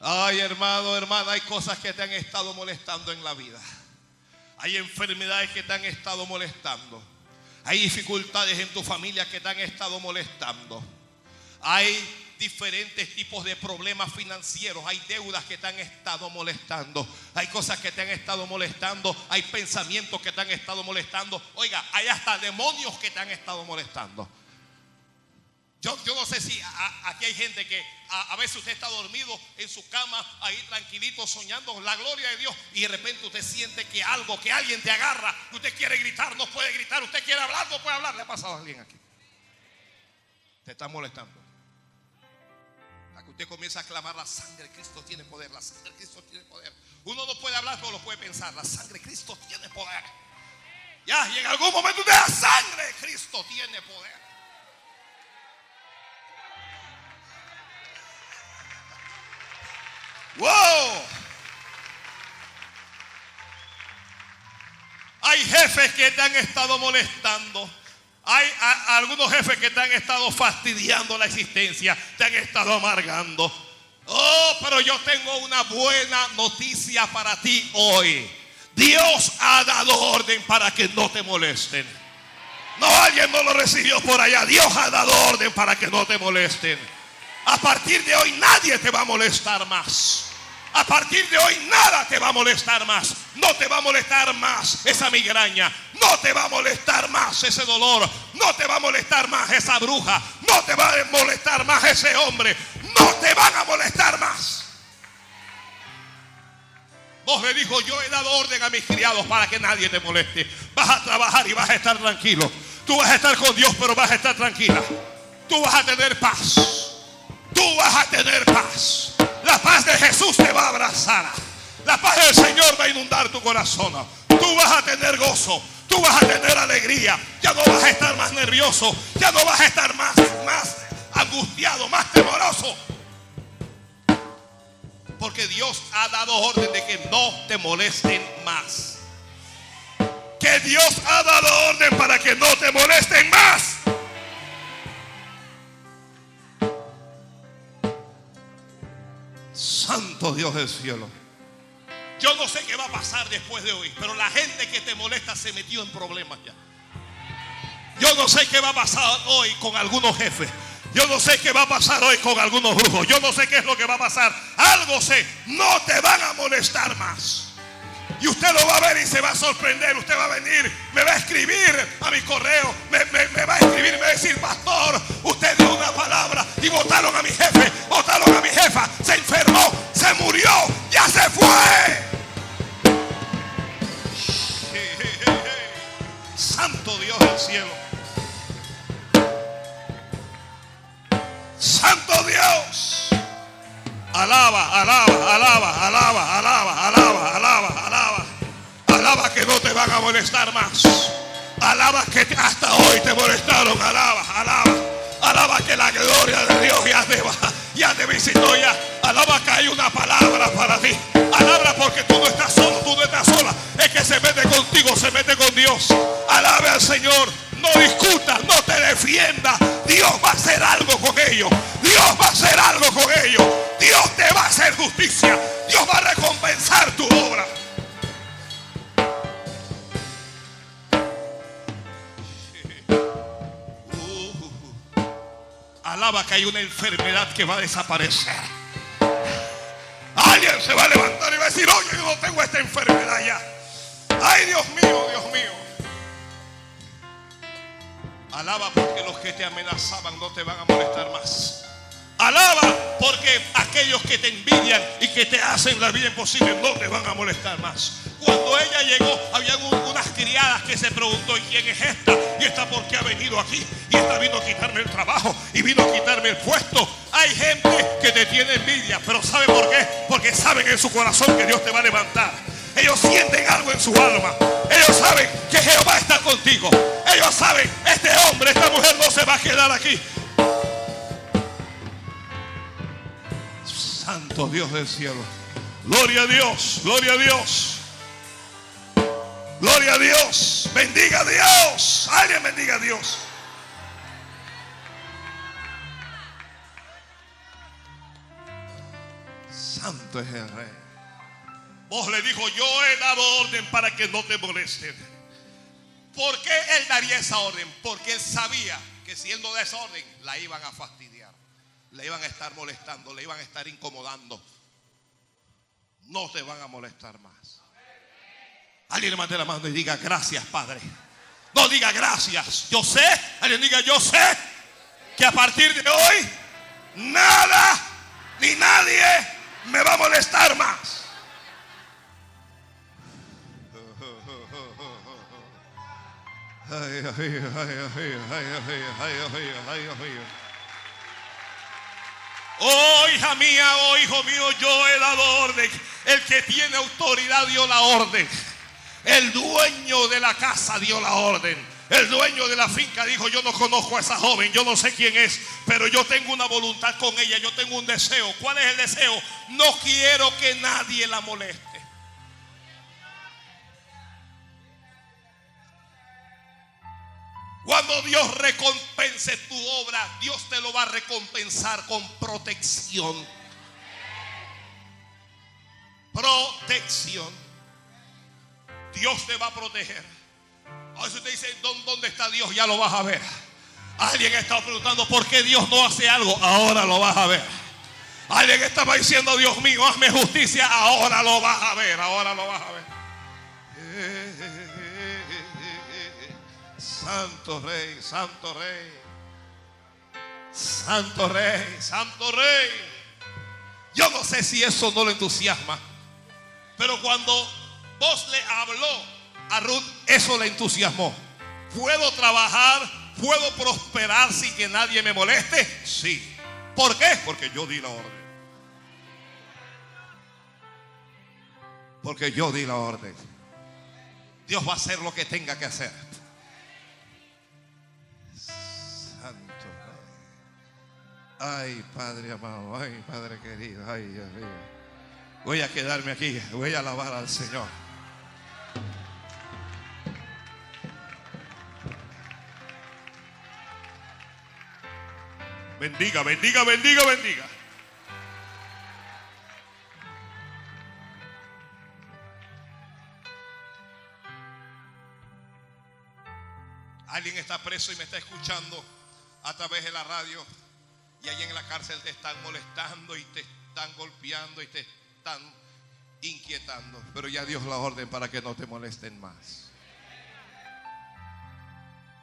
Ay, hermano, hermana, hay cosas que te han estado molestando en la vida. Hay enfermedades que te han estado molestando. Hay dificultades en tu familia que te han estado molestando. Hay diferentes tipos de problemas financieros, hay deudas que te han estado molestando, hay cosas que te han estado molestando, hay pensamientos que te han estado molestando, oiga, hay hasta demonios que te han estado molestando. Yo, yo no sé si aquí hay gente que a, a veces usted está dormido en su cama, ahí tranquilito, soñando la gloria de Dios, y de repente usted siente que algo, que alguien te agarra, que usted quiere gritar, no puede gritar, usted quiere hablar, no puede hablar. ¿Le ha pasado a alguien aquí? Te está molestando. Usted comienza a clamar, la sangre de Cristo tiene poder, la sangre de Cristo tiene poder. Uno no puede hablar, pero lo puede pensar, la sangre de Cristo tiene poder. Ya, y en algún momento usted, la sangre de Cristo tiene poder. ¡Wow! Hay jefes que te han estado molestando. Hay algunos jefes que te han estado fastidiando la existencia, te han estado amargando. Oh, pero yo tengo una buena noticia para ti hoy. Dios ha dado orden para que no te molesten. No, alguien no lo recibió por allá. Dios ha dado orden para que no te molesten. A partir de hoy nadie te va a molestar más. A partir de hoy nada te va a molestar más. No te va a molestar más esa migraña. No te va a molestar más ese dolor. No te va a molestar más esa bruja. No te va a molestar más ese hombre. No te van a molestar más. Vos le dijo, yo he dado orden a mis criados para que nadie te moleste. Vas a trabajar y vas a estar tranquilo. Tú vas a estar con Dios, pero vas a estar tranquila. Tú vas a tener paz. Tú vas a tener paz. La paz de Jesús te va a abrazar. La paz del Señor va a inundar tu corazón. Tú vas a tener gozo. Tú vas a tener alegría. Ya no vas a estar más nervioso. Ya no vas a estar más, más angustiado, más temoroso. Porque Dios ha dado orden de que no te molesten más. Que Dios ha dado orden para que no te molesten más. Santo Dios del cielo. Yo no sé qué va a pasar después de hoy, pero la gente que te molesta se metió en problemas ya. Yo no sé qué va a pasar hoy con algunos jefes. Yo no sé qué va a pasar hoy con algunos brujos. Yo no sé qué es lo que va a pasar. Algo sé. No te van a molestar más. Y usted lo va a ver y se va a sorprender. Usted va a venir, me va a escribir a mi correo, me, va a escribir, me va a decir, pastor, usted dio una que va a desaparecer. Alguien se va a levantar y va a decir, oye, yo no tengo esta enfermedad ya. Ay, Dios mío, Dios mío. Alaba porque los que te amenazaban no te van a molestar más. Alaba porque aquellos que te envidian y que te hacen la vida imposible no te van a molestar más. Cuando ella llegó, había unas criadas que se preguntó, ¿y quién es esta? Y esta por qué ha venido aquí. Y esta vino a quitarme el trabajo y vino a quitarme el puesto. Tiene envidia, pero ¿sabe por qué? Porque saben en su corazón que Dios te va a levantar. Ellos sienten algo en su alma. Ellos saben que Jehová está contigo. Ellos saben, este hombre, esta mujer no se va a quedar aquí. Santo Dios del cielo. Gloria a Dios, gloria a Dios. Gloria a Dios. Bendiga a Dios. Alguien bendiga a Dios. Es el rey. Vos le dijo, yo he dado orden para que no te molesten. ¿Por qué él daría esa orden? Porque él sabía que si él no da esa orden, la iban a fastidiar. Le iban a estar molestando, le iban a estar incomodando. No te van a molestar más. Alguien le mande la mano y diga gracias, Padre. No diga gracias. Yo sé. Alguien diga yo sé que a partir de hoy nada ni nadie me va a molestar más. Oh, hija mía, oh, hijo mío, yo he dado orden. El que tiene autoridad dio la orden. El dueño de la casa dio la orden. El dueño de la finca dijo, yo no conozco a esa joven, yo no sé quién es, pero yo tengo una voluntad con ella, yo tengo un deseo. ¿Cuál es el deseo? No quiero que nadie la moleste. Cuando Dios recompense tu obra, Dios te lo va a recompensar con protección. Protección. Dios te va a proteger. A veces usted dice, "¿Dó- ¿dónde está Dios? Ya lo vas a ver. Alguien estaba preguntando, ¿por qué Dios no hace algo? Ahora lo vas a ver. Alguien estaba diciendo, Dios mío, hazme justicia. Ahora lo vas a ver, ahora lo vas a ver. Santo Rey, Santo Rey. Santo Rey, Santo Rey. Yo no sé si eso no le entusiasma. Pero cuando vos le habló a Ruth, eso le entusiasmó. ¿Puedo trabajar? ¿Puedo prosperar sin que nadie me moleste? Sí. ¿Por qué? Porque yo di la orden. Porque yo di la orden. Dios va a hacer lo que tenga que hacer. Santo. Ay, Padre amado, ay, Padre querido, ay, Dios mío. Voy a quedarme aquí, voy a alabar al Señor. Bendiga, bendiga, bendiga, bendiga. Alguien está preso y me está escuchando a través de la radio y ahí en la cárcel te están molestando y te están golpeando y te están inquietando, pero ya Dios la orden para que no te molesten más.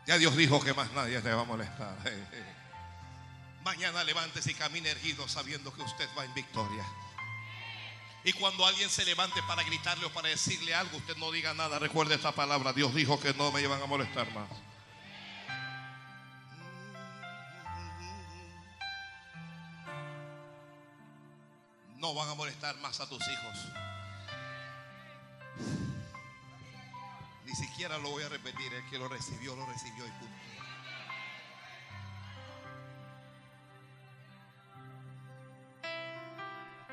Ya Dios dijo que más nadie te va a molestar. [LAUGHS] Mañana levántese y camine erguido sabiendo que usted va en victoria. Y cuando alguien se levante para gritarle o para decirle algo, usted no diga nada. Recuerde esta palabra. Dios dijo que no me iban a molestar más. No van a molestar más a tus hijos. Ni siquiera lo voy a repetir. El que lo recibió, lo recibió y punto.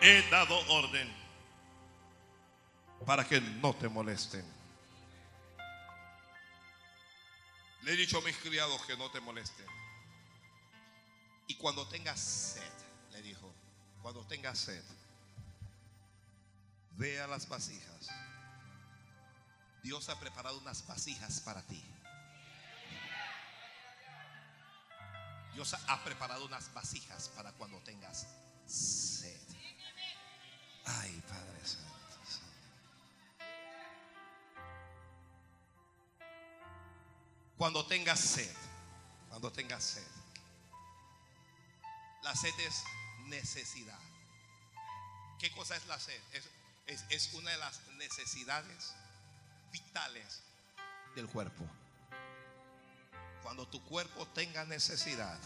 He dado orden para que no te molesten. Le he dicho a mis criados que no te molesten. Y cuando tengas sed, le dijo, cuando tengas sed, ve a las vasijas. Dios ha preparado unas vasijas para ti. Dios ha preparado unas vasijas para cuando tengas sed. Ay, Padre Santo. Cuando tengas sed, cuando tengas sed. La sed es necesidad. ¿Qué cosa es la sed? Es, es, es una de las necesidades vitales del cuerpo. Cuando tu cuerpo tenga necesidad,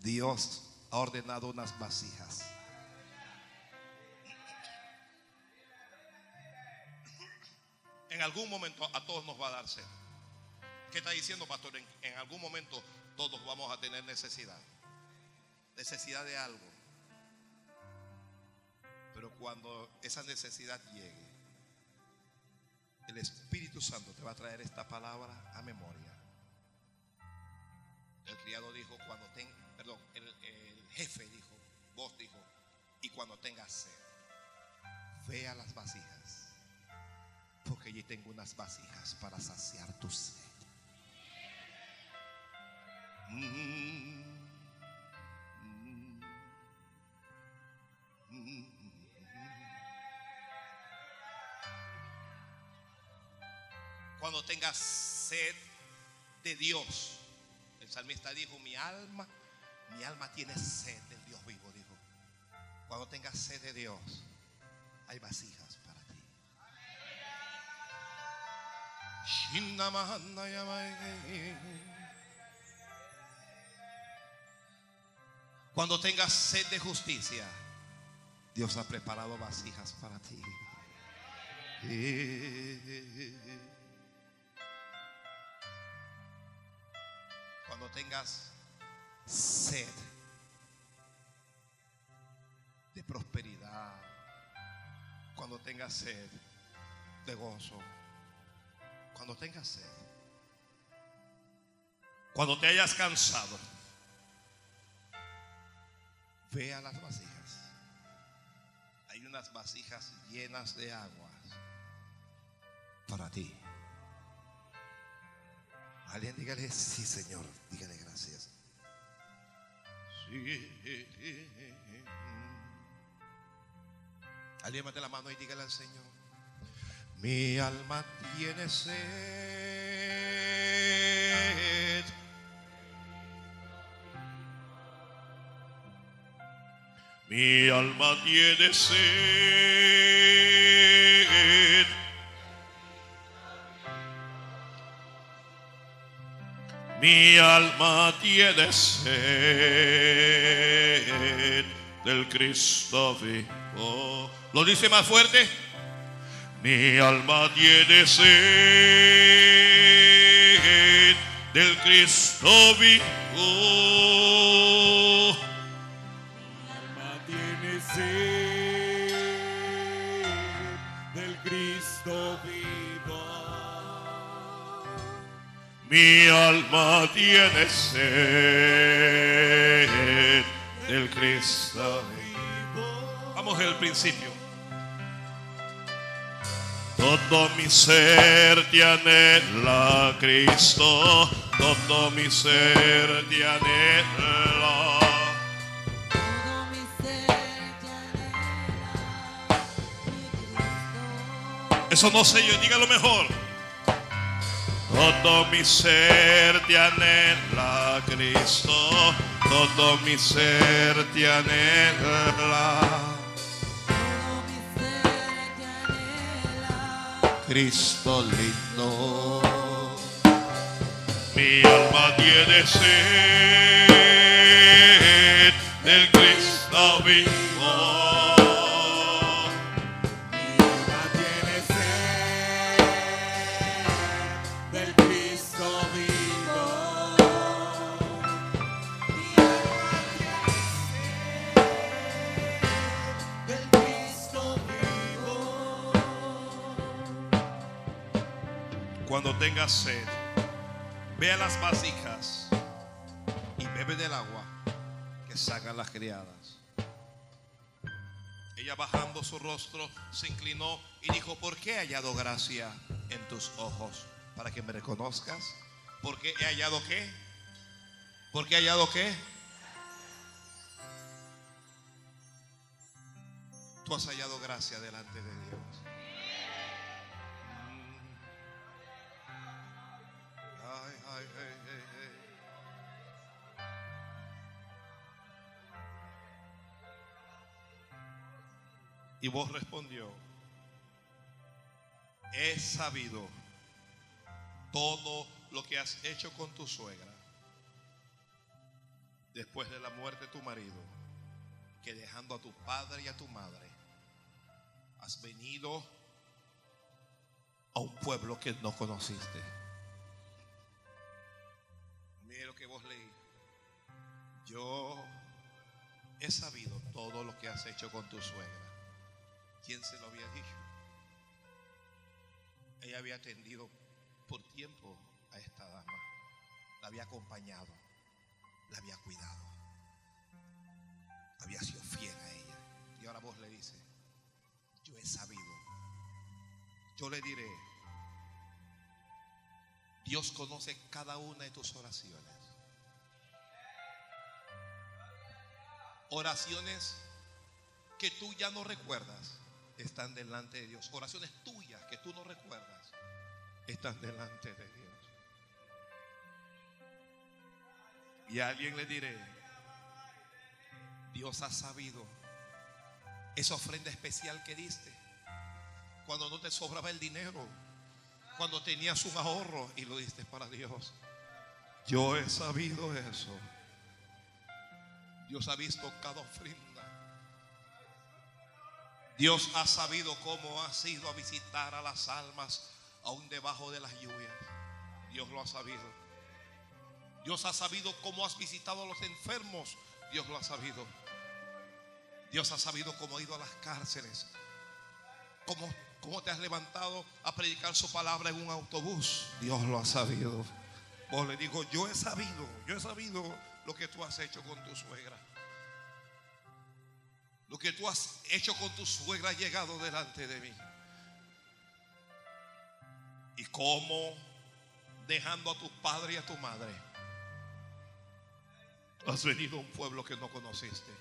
Dios ha ordenado unas vasijas. En algún momento a todos nos va a dar sed. ¿Qué está diciendo, pastor? En, algún momento todos vamos a tener necesidad. Necesidad de algo. Pero cuando esa necesidad llegue, el Espíritu Santo te va a traer esta palabra a memoria. El criado dijo, cuando ten, perdón, el, el jefe dijo, vos dijo, y cuando tengas sed, ve a las vasijas, porque allí tengo unas vasijas para saciar tu sed. Cuando tengas sed de Dios, el salmista dijo, mi alma, mi alma tiene sed del Dios vivo, dijo. Cuando tengas sed de Dios, hay vasijas para ti. Cuando tengas sed de justicia, Dios ha preparado vasijas para ti. Cuando tengas sed de prosperidad, cuando tengas sed de gozo, cuando tengas sed, cuando te hayas cansado, ve a las vasijas. Hay unas vasijas llenas de aguas para ti. Alguien dígale, sí Señor, dígale gracias. Sí. Alguien mate la mano y dígale al Señor. Mi alma tiene sed. Mi alma tiene sed. Mi alma tiene sed del Cristo vivo. ¿Lo dice más fuerte? Mi alma tiene sed del Cristo vivo. alma tiene sed del Cristo vivo. Mi alma tiene sed del Cristo vivo. Vamos al principio. Todo mi ser te anhela, Cristo. Todo mi ser te anhela. Todo mi ser te anhela, Eso no sé yo, dígalo mejor. Todo mi ser te anhela, Cristo. Todo mi ser te anhela. Cristo lindo. Mi alma tiene sed del Cristo vivo. Tengas sed, ve a las vasijas y bebe del agua que sacan las criadas. Ella bajando su rostro se inclinó y dijo, ¿por qué he hallado gracia en tus ojos? Para que me reconozcas. ¿Por qué he hallado qué? ¿Por qué he hallado qué? Tú has hallado gracia delante de Dios. Y vos respondió, he sabido todo lo que has hecho con tu suegra después de la muerte de tu marido, que dejando a tu padre y a tu madre, has venido a un pueblo que no conociste. Mire lo que vos leí. Yo he sabido todo lo que has hecho con tu suegra. ¿Quién se lo había dicho? Ella había atendido por tiempo a esta dama. La había acompañado. La había cuidado. Había sido fiel a ella. Y ahora vos le dices, yo he sabido. Yo le diré, Dios conoce cada una de tus oraciones. Oraciones que tú ya no recuerdas están delante de Dios. Oraciones tuyas que tú no recuerdas están delante de Dios. Y a alguien le diré, Dios ha sabido esa ofrenda especial que diste cuando no te sobraba el dinero, cuando tenías un ahorro y lo diste para Dios. Yo he sabido eso. Dios ha visto cada ofrenda. Dios ha sabido cómo has ido a visitar a las almas aún debajo de las lluvias. Dios lo ha sabido. Dios ha sabido cómo has visitado a los enfermos. Dios lo ha sabido. Dios ha sabido cómo ha ido a las cárceles. Cómo, cómo te has levantado a predicar su palabra en un autobús. Dios lo ha sabido. Vos le digo, yo he sabido, yo he sabido lo que tú has hecho con tu suegra. Lo que tú has hecho con tu suegra ha llegado delante de mí. Y cómo dejando a tu padre y a tu madre, has venido a un pueblo que no conociste.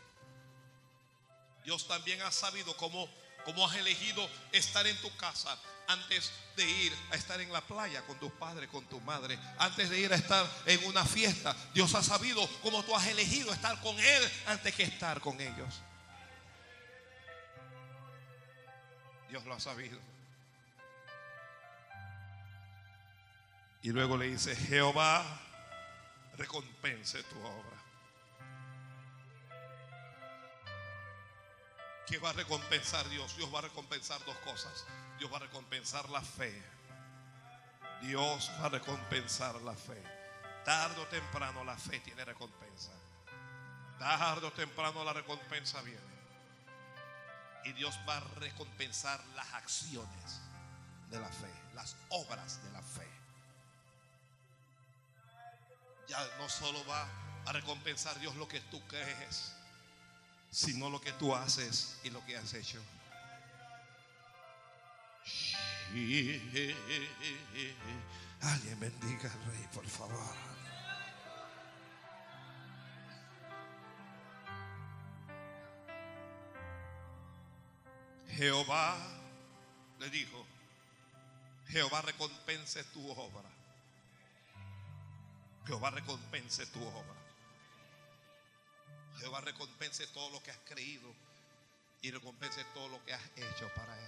Dios también ha sabido cómo, cómo has elegido estar en tu casa antes de ir a estar en la playa con tu padre, con tu madre, antes de ir a estar en una fiesta. Dios ha sabido cómo tú has elegido estar con Él antes que estar con ellos. Dios lo ha sabido. Y luego le dice, Jehová recompense tu obra. ¿Qué va a recompensar Dios? Dios va a recompensar dos cosas. Dios va a recompensar la fe. Dios va a recompensar la fe. Tarde o temprano la fe tiene recompensa. Tarde o temprano la recompensa viene. Y Dios va a recompensar las acciones de la fe, las obras de la fe. Ya no solo va a recompensar Dios lo que tú crees, sino lo que tú haces y lo que has hecho. Alguien bendiga al rey, por favor. Jehová le dijo, Jehová recompense tu obra. Jehová recompense tu obra. Jehová recompense todo lo que has creído y recompense todo lo que has hecho para Él.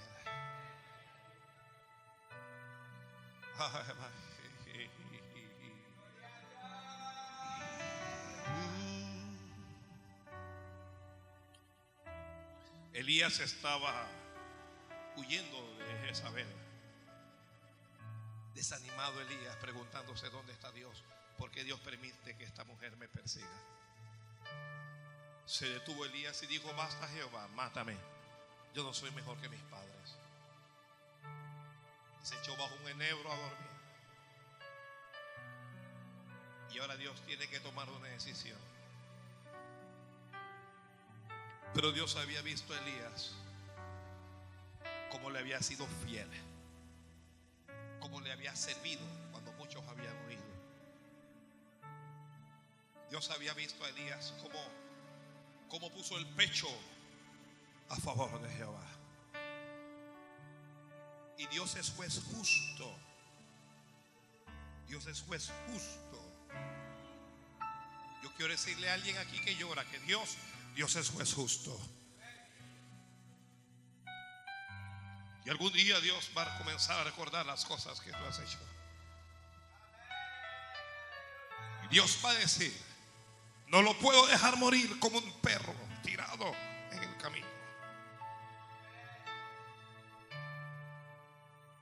[LAUGHS] Elías estaba huyendo de Jezabel. Desanimado Elías, preguntándose dónde está Dios, por qué Dios permite que esta mujer me persiga. Se detuvo Elías y dijo, basta Jehová, mátame. Yo no soy mejor que mis padres. Se echó bajo un enebro a dormir. Y ahora Dios tiene que tomar una decisión. Pero Dios había visto a Elías como le había sido fiel, como le había servido cuando muchos habían huido. Dios había visto a Elías como puso el pecho a favor de Jehová. Y Dios es juez justo. Dios es juez justo. Yo quiero decirle a alguien aquí que llora que Dios, Dios es juez justo. Y algún día Dios va a comenzar a recordar las cosas que tú has hecho. Y Dios va a decir, no lo puedo dejar morir como un perro tirado en el camino.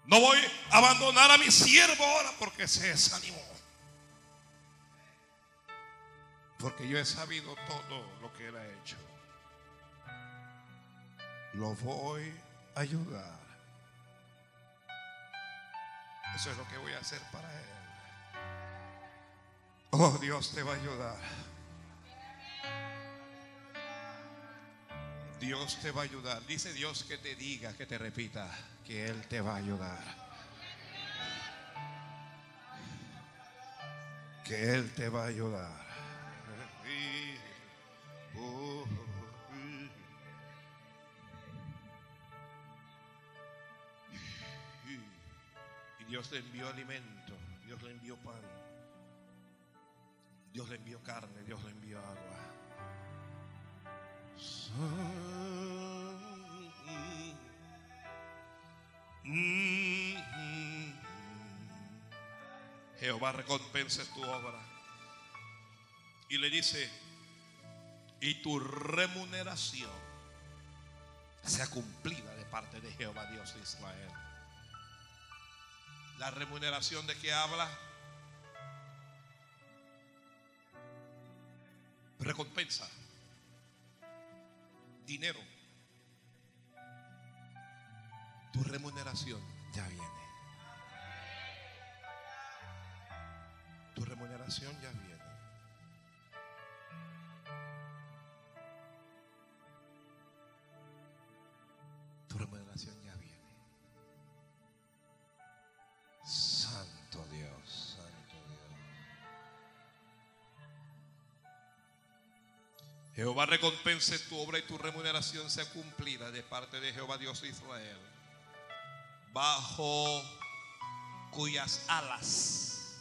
No voy a abandonar a mi siervo ahora porque se desanimó. Porque yo he sabido todo lo que él ha hecho. Lo voy a ayudar. Eso es lo que voy a hacer para él. Oh, Dios te va a ayudar. Dios te va a ayudar. Dice Dios que te diga, que te repita, que Él te va a ayudar. Que Él te va a ayudar. Dios le envió alimento, Dios le envió pan, Dios le envió carne, Dios le envió agua. Jehová recompense tu obra. Y le dice, y tu remuneración sea cumplida de parte de Jehová Dios de Israel. La remuneración de que habla, recompensa, dinero. Tu remuneración Jehová recompense tu obra y tu remuneración sea cumplida de parte de Jehová Dios de Israel, bajo cuyas alas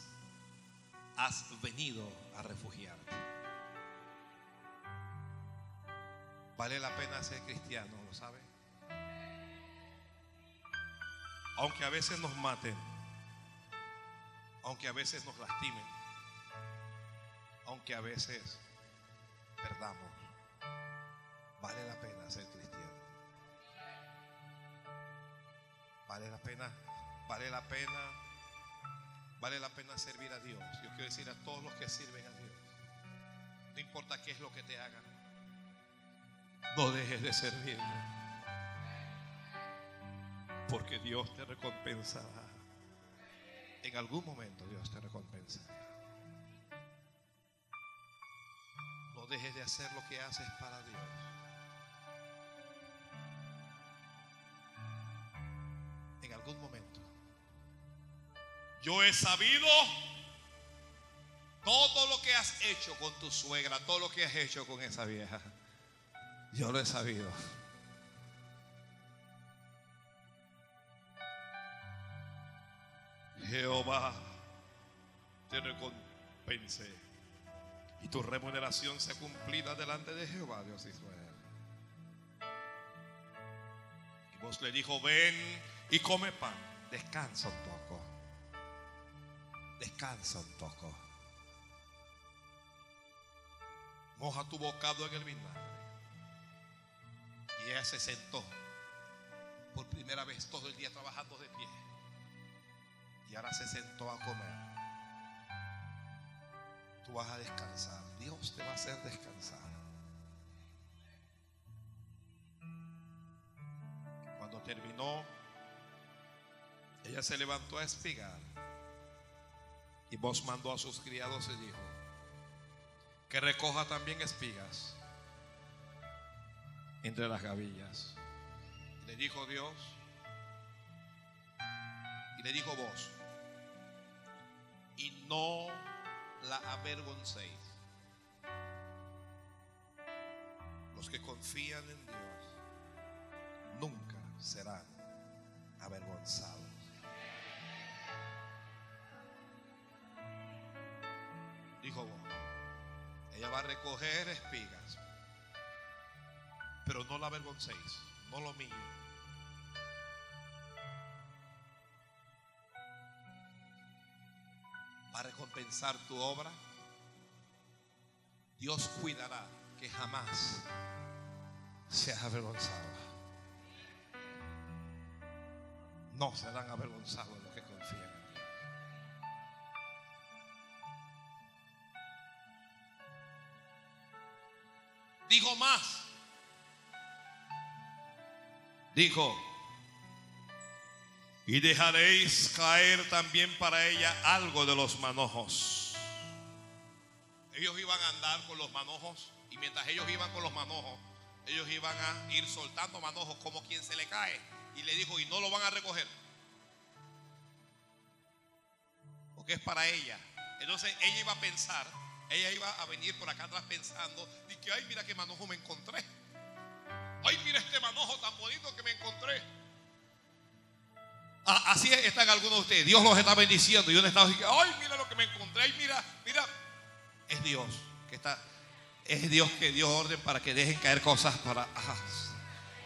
has venido a refugiarte. Vale la pena ser cristiano, ¿lo sabe? Aunque a veces nos maten, aunque a veces nos lastimen, aunque a veces perdamos, vale la pena ser cristiano. Vale la pena, vale la pena, vale la pena servir a Dios. Yo quiero decir a todos los que sirven a Dios, no importa qué es lo que te hagan, no dejes de servirle. Porque Dios te recompensará. En algún momento Dios te recompensará. Dejes de hacer lo que haces para Dios. En algún momento. Yo he sabido todo lo que has hecho con tu suegra, todo lo que has hecho con esa vieja. Yo lo he sabido. Jehová te recompense y tu remuneración sea cumplida delante de Jehová, Dios de Israel. Y vos le dijo, ven y come pan. Descansa un poco. Descansa un poco. Moja tu bocado en el vinagre. Y ella se sentó. Por primera vez todo el día trabajando de pie. Y ahora se sentó a comer. Tú vas a descansar. Dios te va a hacer descansar. Cuando terminó, ella se levantó a espigar. Y vos mandó a sus criados y dijo, que recoja también espigas entre las gavillas. Le dijo Dios, y le dijo vos, y no la avergoncéis. Los que confían en Dios nunca serán avergonzados. Dijo ella va a recoger espigas, pero no la avergoncéis, no lo humillen. Tu obra. Dios cuidará que jamás seas avergonzado. No serán avergonzados los que confían en Dios. Dijo más. Dijo, y dejaréis caer también para ella algo de los manojos. Ellos iban a andar con los manojos y mientras ellos iban con los manojos, ellos iban a ir soltando manojos como quien se le cae. Y le dijo, y no lo van a recoger. Porque es para ella. Entonces ella iba a pensar, ella iba a venir por acá atrás pensando, y que, ay, mira qué manojo me encontré. Ay, mira este manojo tan bonito que me encontré. Así están algunos de ustedes. Dios los está bendiciendo. Y uno está diciendo, ay, mira lo que me encontré. Ay, mira, mira. Es Dios que está. Es Dios que dio orden para que dejen caer cosas para.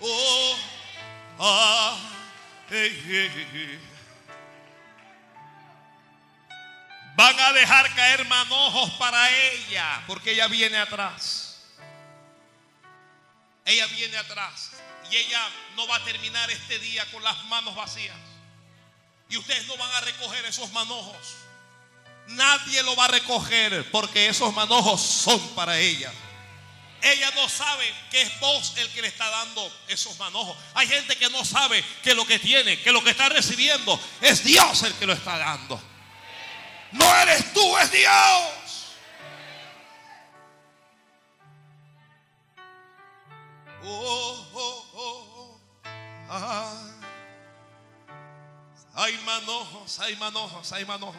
Oh, ah, hey, hey, hey. Van a dejar caer manojos para ella. Porque ella viene atrás. Ella viene atrás. Y ella no va a terminar este día con las manos vacías. Y ustedes no van a recoger esos manojos. Nadie lo va a recoger porque esos manojos son para ella. Ella no sabe que es vos el que le está dando esos manojos. Hay gente que no sabe que lo que tiene, que lo que está recibiendo es Dios el que lo está dando. No eres tú, es Dios. Oh, oh, oh, oh. Ah. Hay manojos, hay manojos, hay manojos.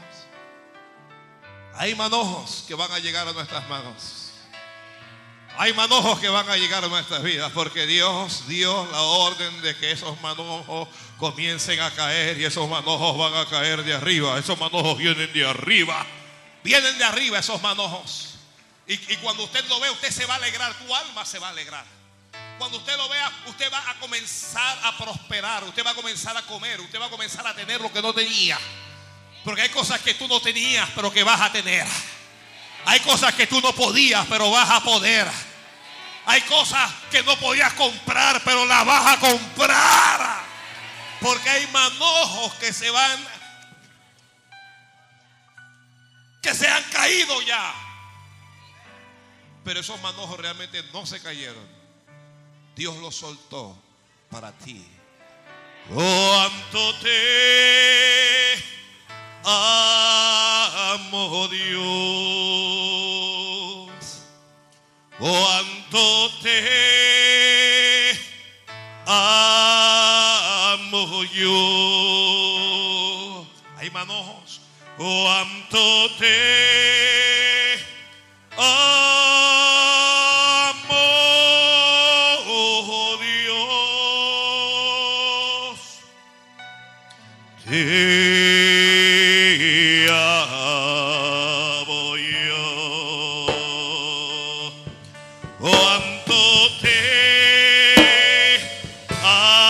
Hay manojos que van a llegar a nuestras manos. Hay manojos que van a llegar a nuestras vidas porque Dios dio la orden de que esos manojos comiencen a caer y esos manojos van a caer de arriba. Esos manojos vienen de arriba. Vienen de arriba esos manojos. Y, y cuando usted lo ve, usted se va a alegrar. Tu alma se va a alegrar. Cuando usted lo vea, usted va a comenzar a prosperar. Usted va a comenzar a comer. Usted va a comenzar a tener lo que no tenía. Porque hay cosas que tú no tenías, pero que vas a tener. Hay cosas que tú no podías, pero vas a poder. Hay cosas que no podías comprar, pero las vas a comprar. Porque hay manojos que se van, que se han caído ya. Pero esos manojos realmente no se cayeron. Dios los soltó para ti. Cuánto te amo Dios. Cuánto te amo yo. Hay manojos. Cuánto te amo cuánto te amo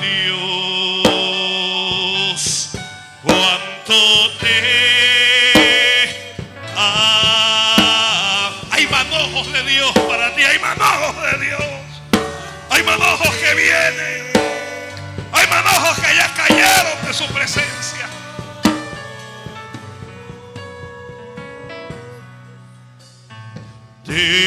Dios, cuánto te amo. Hay manojos de Dios para ti, hay manojos de Dios, hay manojos que vienen, hay manojos que ya cayeron de su presencia. Te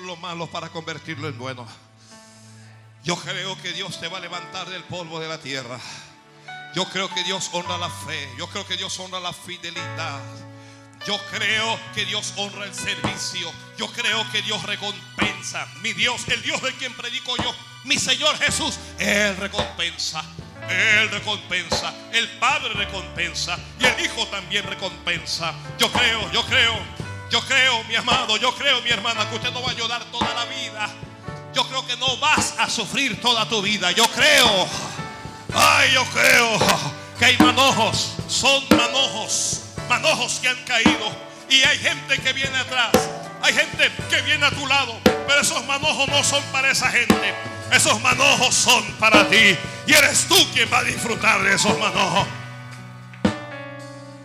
lo malo para convertirlo en bueno. Yo creo que Dios te va a levantar del polvo de la tierra. Yo creo que Dios honra la fe. Yo creo que Dios honra la fidelidad. Yo creo que Dios honra el servicio. Yo creo que Dios recompensa. Mi Dios, el Dios de quien predico yo, mi Señor Jesús, Él recompensa. Él recompensa. El Padre recompensa. Y el Hijo también recompensa. Yo creo, yo creo, yo creo, mi amado, yo creo, mi hermana, que usted no va a llorar toda la vida. Yo creo que no vas a sufrir toda tu vida. Yo creo. Ay, yo creo que hay manojos, son manojos, manojos que han caído. Y hay gente que viene atrás, hay gente que viene a tu lado, pero esos manojos no son para esa gente. Esos manojos son para ti. Y eres tú quien va a disfrutar de esos manojos.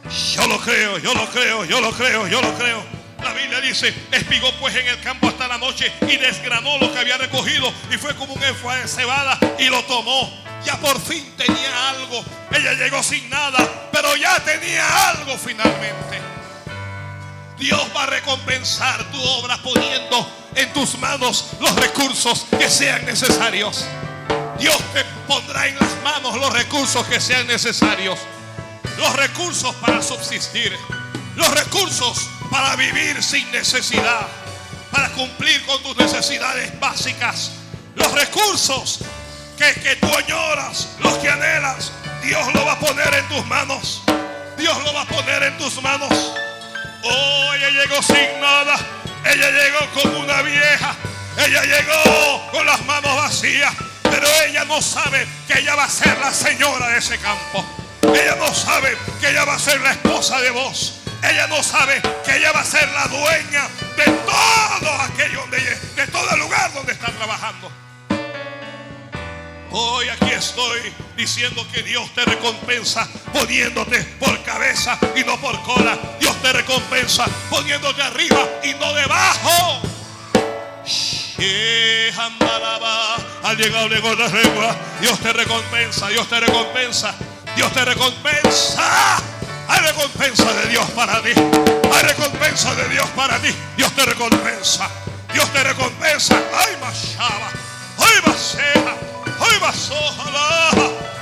Yo lo creo, yo lo creo, yo lo creo, yo lo creo. La Biblia dice, espigó pues en el campo hasta la noche y desgranó lo que había recogido y fue como un de cebada y lo tomó. Ya por fin tenía algo. Ella llegó sin nada, pero ya tenía algo finalmente. Dios va a recompensar tu obra poniendo en tus manos los recursos que sean necesarios. Dios te pondrá en las manos los recursos que sean necesarios. Los recursos para subsistir. Los recursos para vivir sin necesidad. Para cumplir con tus necesidades básicas. Los recursos que, que tú añoras, los que anhelas. Dios lo va a poner en tus manos. Dios lo va a poner en tus manos. Oh, ella llegó sin nada. Ella llegó como una vieja. Ella llegó con las manos vacías. Pero ella no sabe que ella va a ser la señora de ese campo. Ella no sabe que ella va a ser la esposa de vos. Ella no sabe que ella va a ser la dueña de todo aquello donde ella- de todo el lugar donde está trabajando. Hoy aquí estoy diciendo que Dios te recompensa poniéndote por cabeza y no por cola. Dios te recompensa poniéndote arriba y no debajo. Eh. Al la lengua. Dios te recompensa, Dios te recompensa, Dios te recompensa. Hay recompensa de Dios para ti. Hay recompensa de Dios para ti. Dios te recompensa. Dios te recompensa. Ay, mashaba. Ay, basea. Ay, basojalá.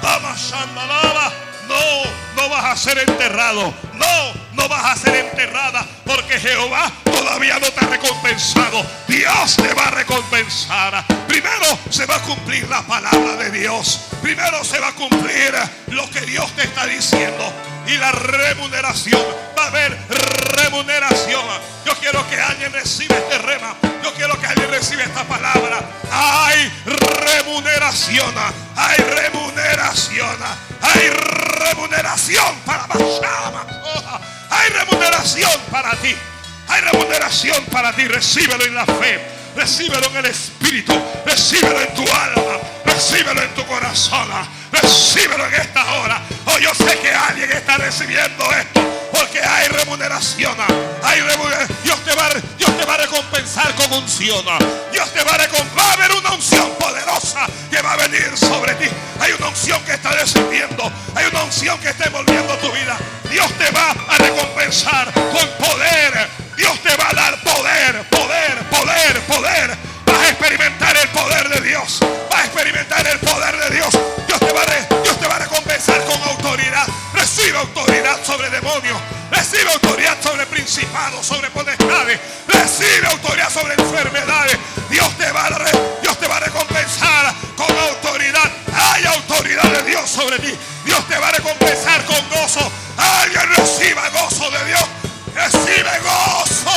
Amashandalaba. No, no vas a ser enterrado. No, no vas a ser enterrada. Porque Jehová todavía no te ha recompensado. Dios te va a recompensar. Primero se va a cumplir la palabra de Dios. Primero se va a cumplir lo que Dios te está diciendo. Y la remuneración. Va a haber remuneración. Yo quiero que alguien reciba este rema. Yo quiero que alguien reciba esta palabra. Hay remuneración. Hay remuneración. Hay remuneración para Bashama. Hay remuneración para ti. Hay remuneración para ti. Recíbelo en la fe. Recíbelo en el espíritu. Recíbelo en tu alma. Recíbelo en tu corazón. Recíbelo en esta hora. Oh, yo sé que alguien está recibiendo esto. Porque hay remuneración. Hay remuneración. Dios te va, Dios te va a recompensar con unción. Dios te va a recompensar. Va a haber una unción poderosa que va a venir sobre ti. Hay una unción que está descendiendo. Hay una unción que está envolviendo tu vida. Dios te va a recompensar con poder. Dios te va a dar poder, poder, poder, poder. Experimentar el poder de Dios. Vas a experimentar el poder de Dios. Dios te va a, Dios te va a recompensar con autoridad. Recibe autoridad sobre demonios. Recibe autoridad sobre principados, sobre potestades. Recibe autoridad sobre enfermedades. Dios te va a, re- Dios te va a recompensar con autoridad. Hay autoridad de Dios sobre ti. Dios te va a recompensar con gozo. Alguien reciba gozo de Dios. Recibe gozo.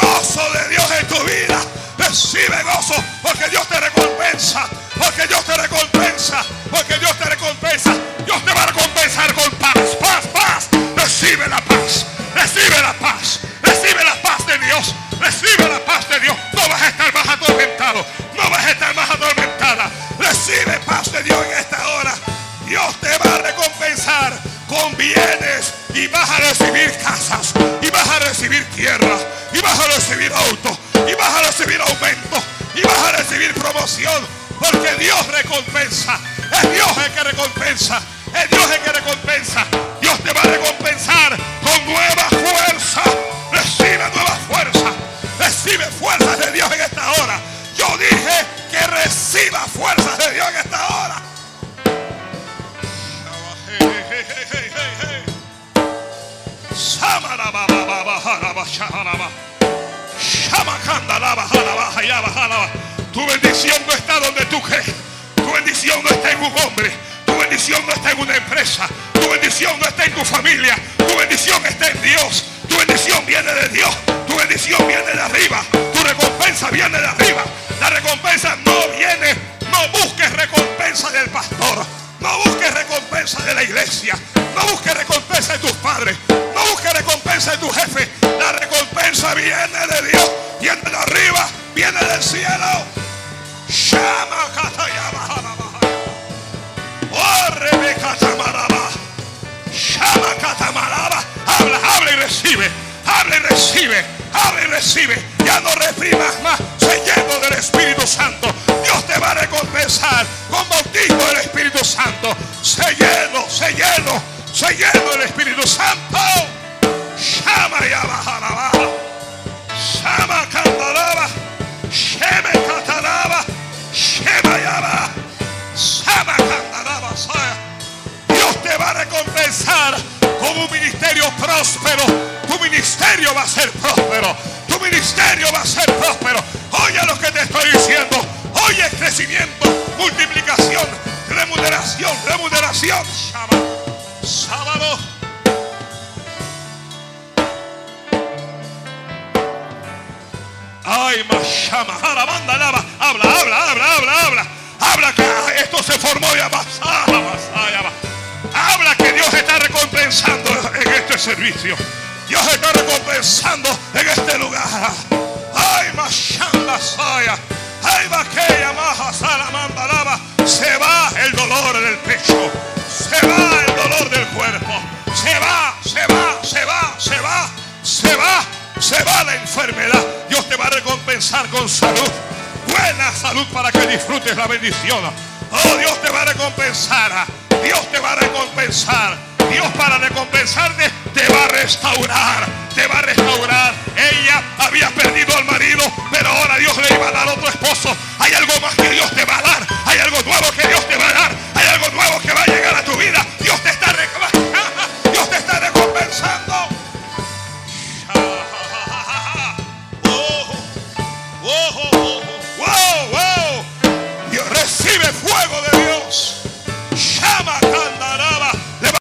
Gozo de Dios en tu vida. Recibe gozo porque Dios te recompensa. Porque Dios te recompensa. Porque Dios te recompensa. Dios te va a recompensar con paz. Paz, paz. Recibe la paz. Recibe la paz. Recibe la paz de Dios. Recibe la paz de Dios. No vas a estar más atormentado. No vas a estar más atormentada. Recibe paz de Dios en esta hora. Dios te va a recompensar con bienes y vas a recibir casas y vas a recibir tierra y vas a recibir autos y vas a recibir aumento y vas a recibir promoción porque Dios recompensa. Es Dios el que recompensa. Es Dios el que recompensa. Dios te va a recompensar con nueva fuerza. Recibe nueva fuerza. Recibe fuerzas de Dios en esta hora. Yo dije que reciba fuerzas de Dios en esta hora. Tu bendición no está donde tú crees. Tu bendición no está en un hombre. Tu bendición no está en una empresa. Tu bendición no está en tu familia. Tu bendición está en Dios. Tu bendición viene de Dios. Tu bendición viene de arriba. Tu recompensa viene de arriba. La recompensa no viene. No busques recompensa del pastor. No busques recompensa de la iglesia. No busques recompensa de tus padres. No busques recompensa de tu jefe. La recompensa viene de Dios. Viene de arriba. Viene del cielo. Shama. Habla, habla y recibe. Habla y recibe. Habla y recibe. Ya no reprimas más. Se lleno del Espíritu Santo. Dios te va a recompensar con bautismo del Espíritu Santo. Se lleno, se lleno, se lleno del Espíritu Santo. Shama ya bajaraba. Shama cantaraba. Sheme cataraba. Shema yaba. Shama cantaraba. Dios te va a recompensar con un ministerio próspero. Tu ministerio va a ser próspero. Tu ministerio va a ser próspero. Oye lo que te estoy diciendo. Oye crecimiento, multiplicación, remuneración, remuneración. Sábado. Sábado. Ay, mashama, banda lava. Habla, habla, habla, habla, habla. Habla que esto se formó ya va. Habla que Dios está recompensando en este servicio. Dios está recompensando en este lugar. Ay, mashanda saya. Ay, vaqueya, maja, salamanda, lava. Se va el dolor del pecho. Se va el dolor del cuerpo. Se va, se va, se va, se va, se va, se va la enfermedad. Dios te va a recompensar con salud. Buena salud para que disfrutes la bendición. Oh, Dios te va a recompensar. Dios te va a recompensar. Dios para recompensarte te va a restaurar, te va a restaurar. Ella había perdido al marido, pero ahora Dios le iba a dar otro esposo. Hay algo más que Dios te va a dar, hay algo nuevo que Dios te va a dar, hay algo nuevo que va a llegar a tu vida. Dios te está, Dios te está recompensando. Wow, wow. Dios recibe fuego de Dios.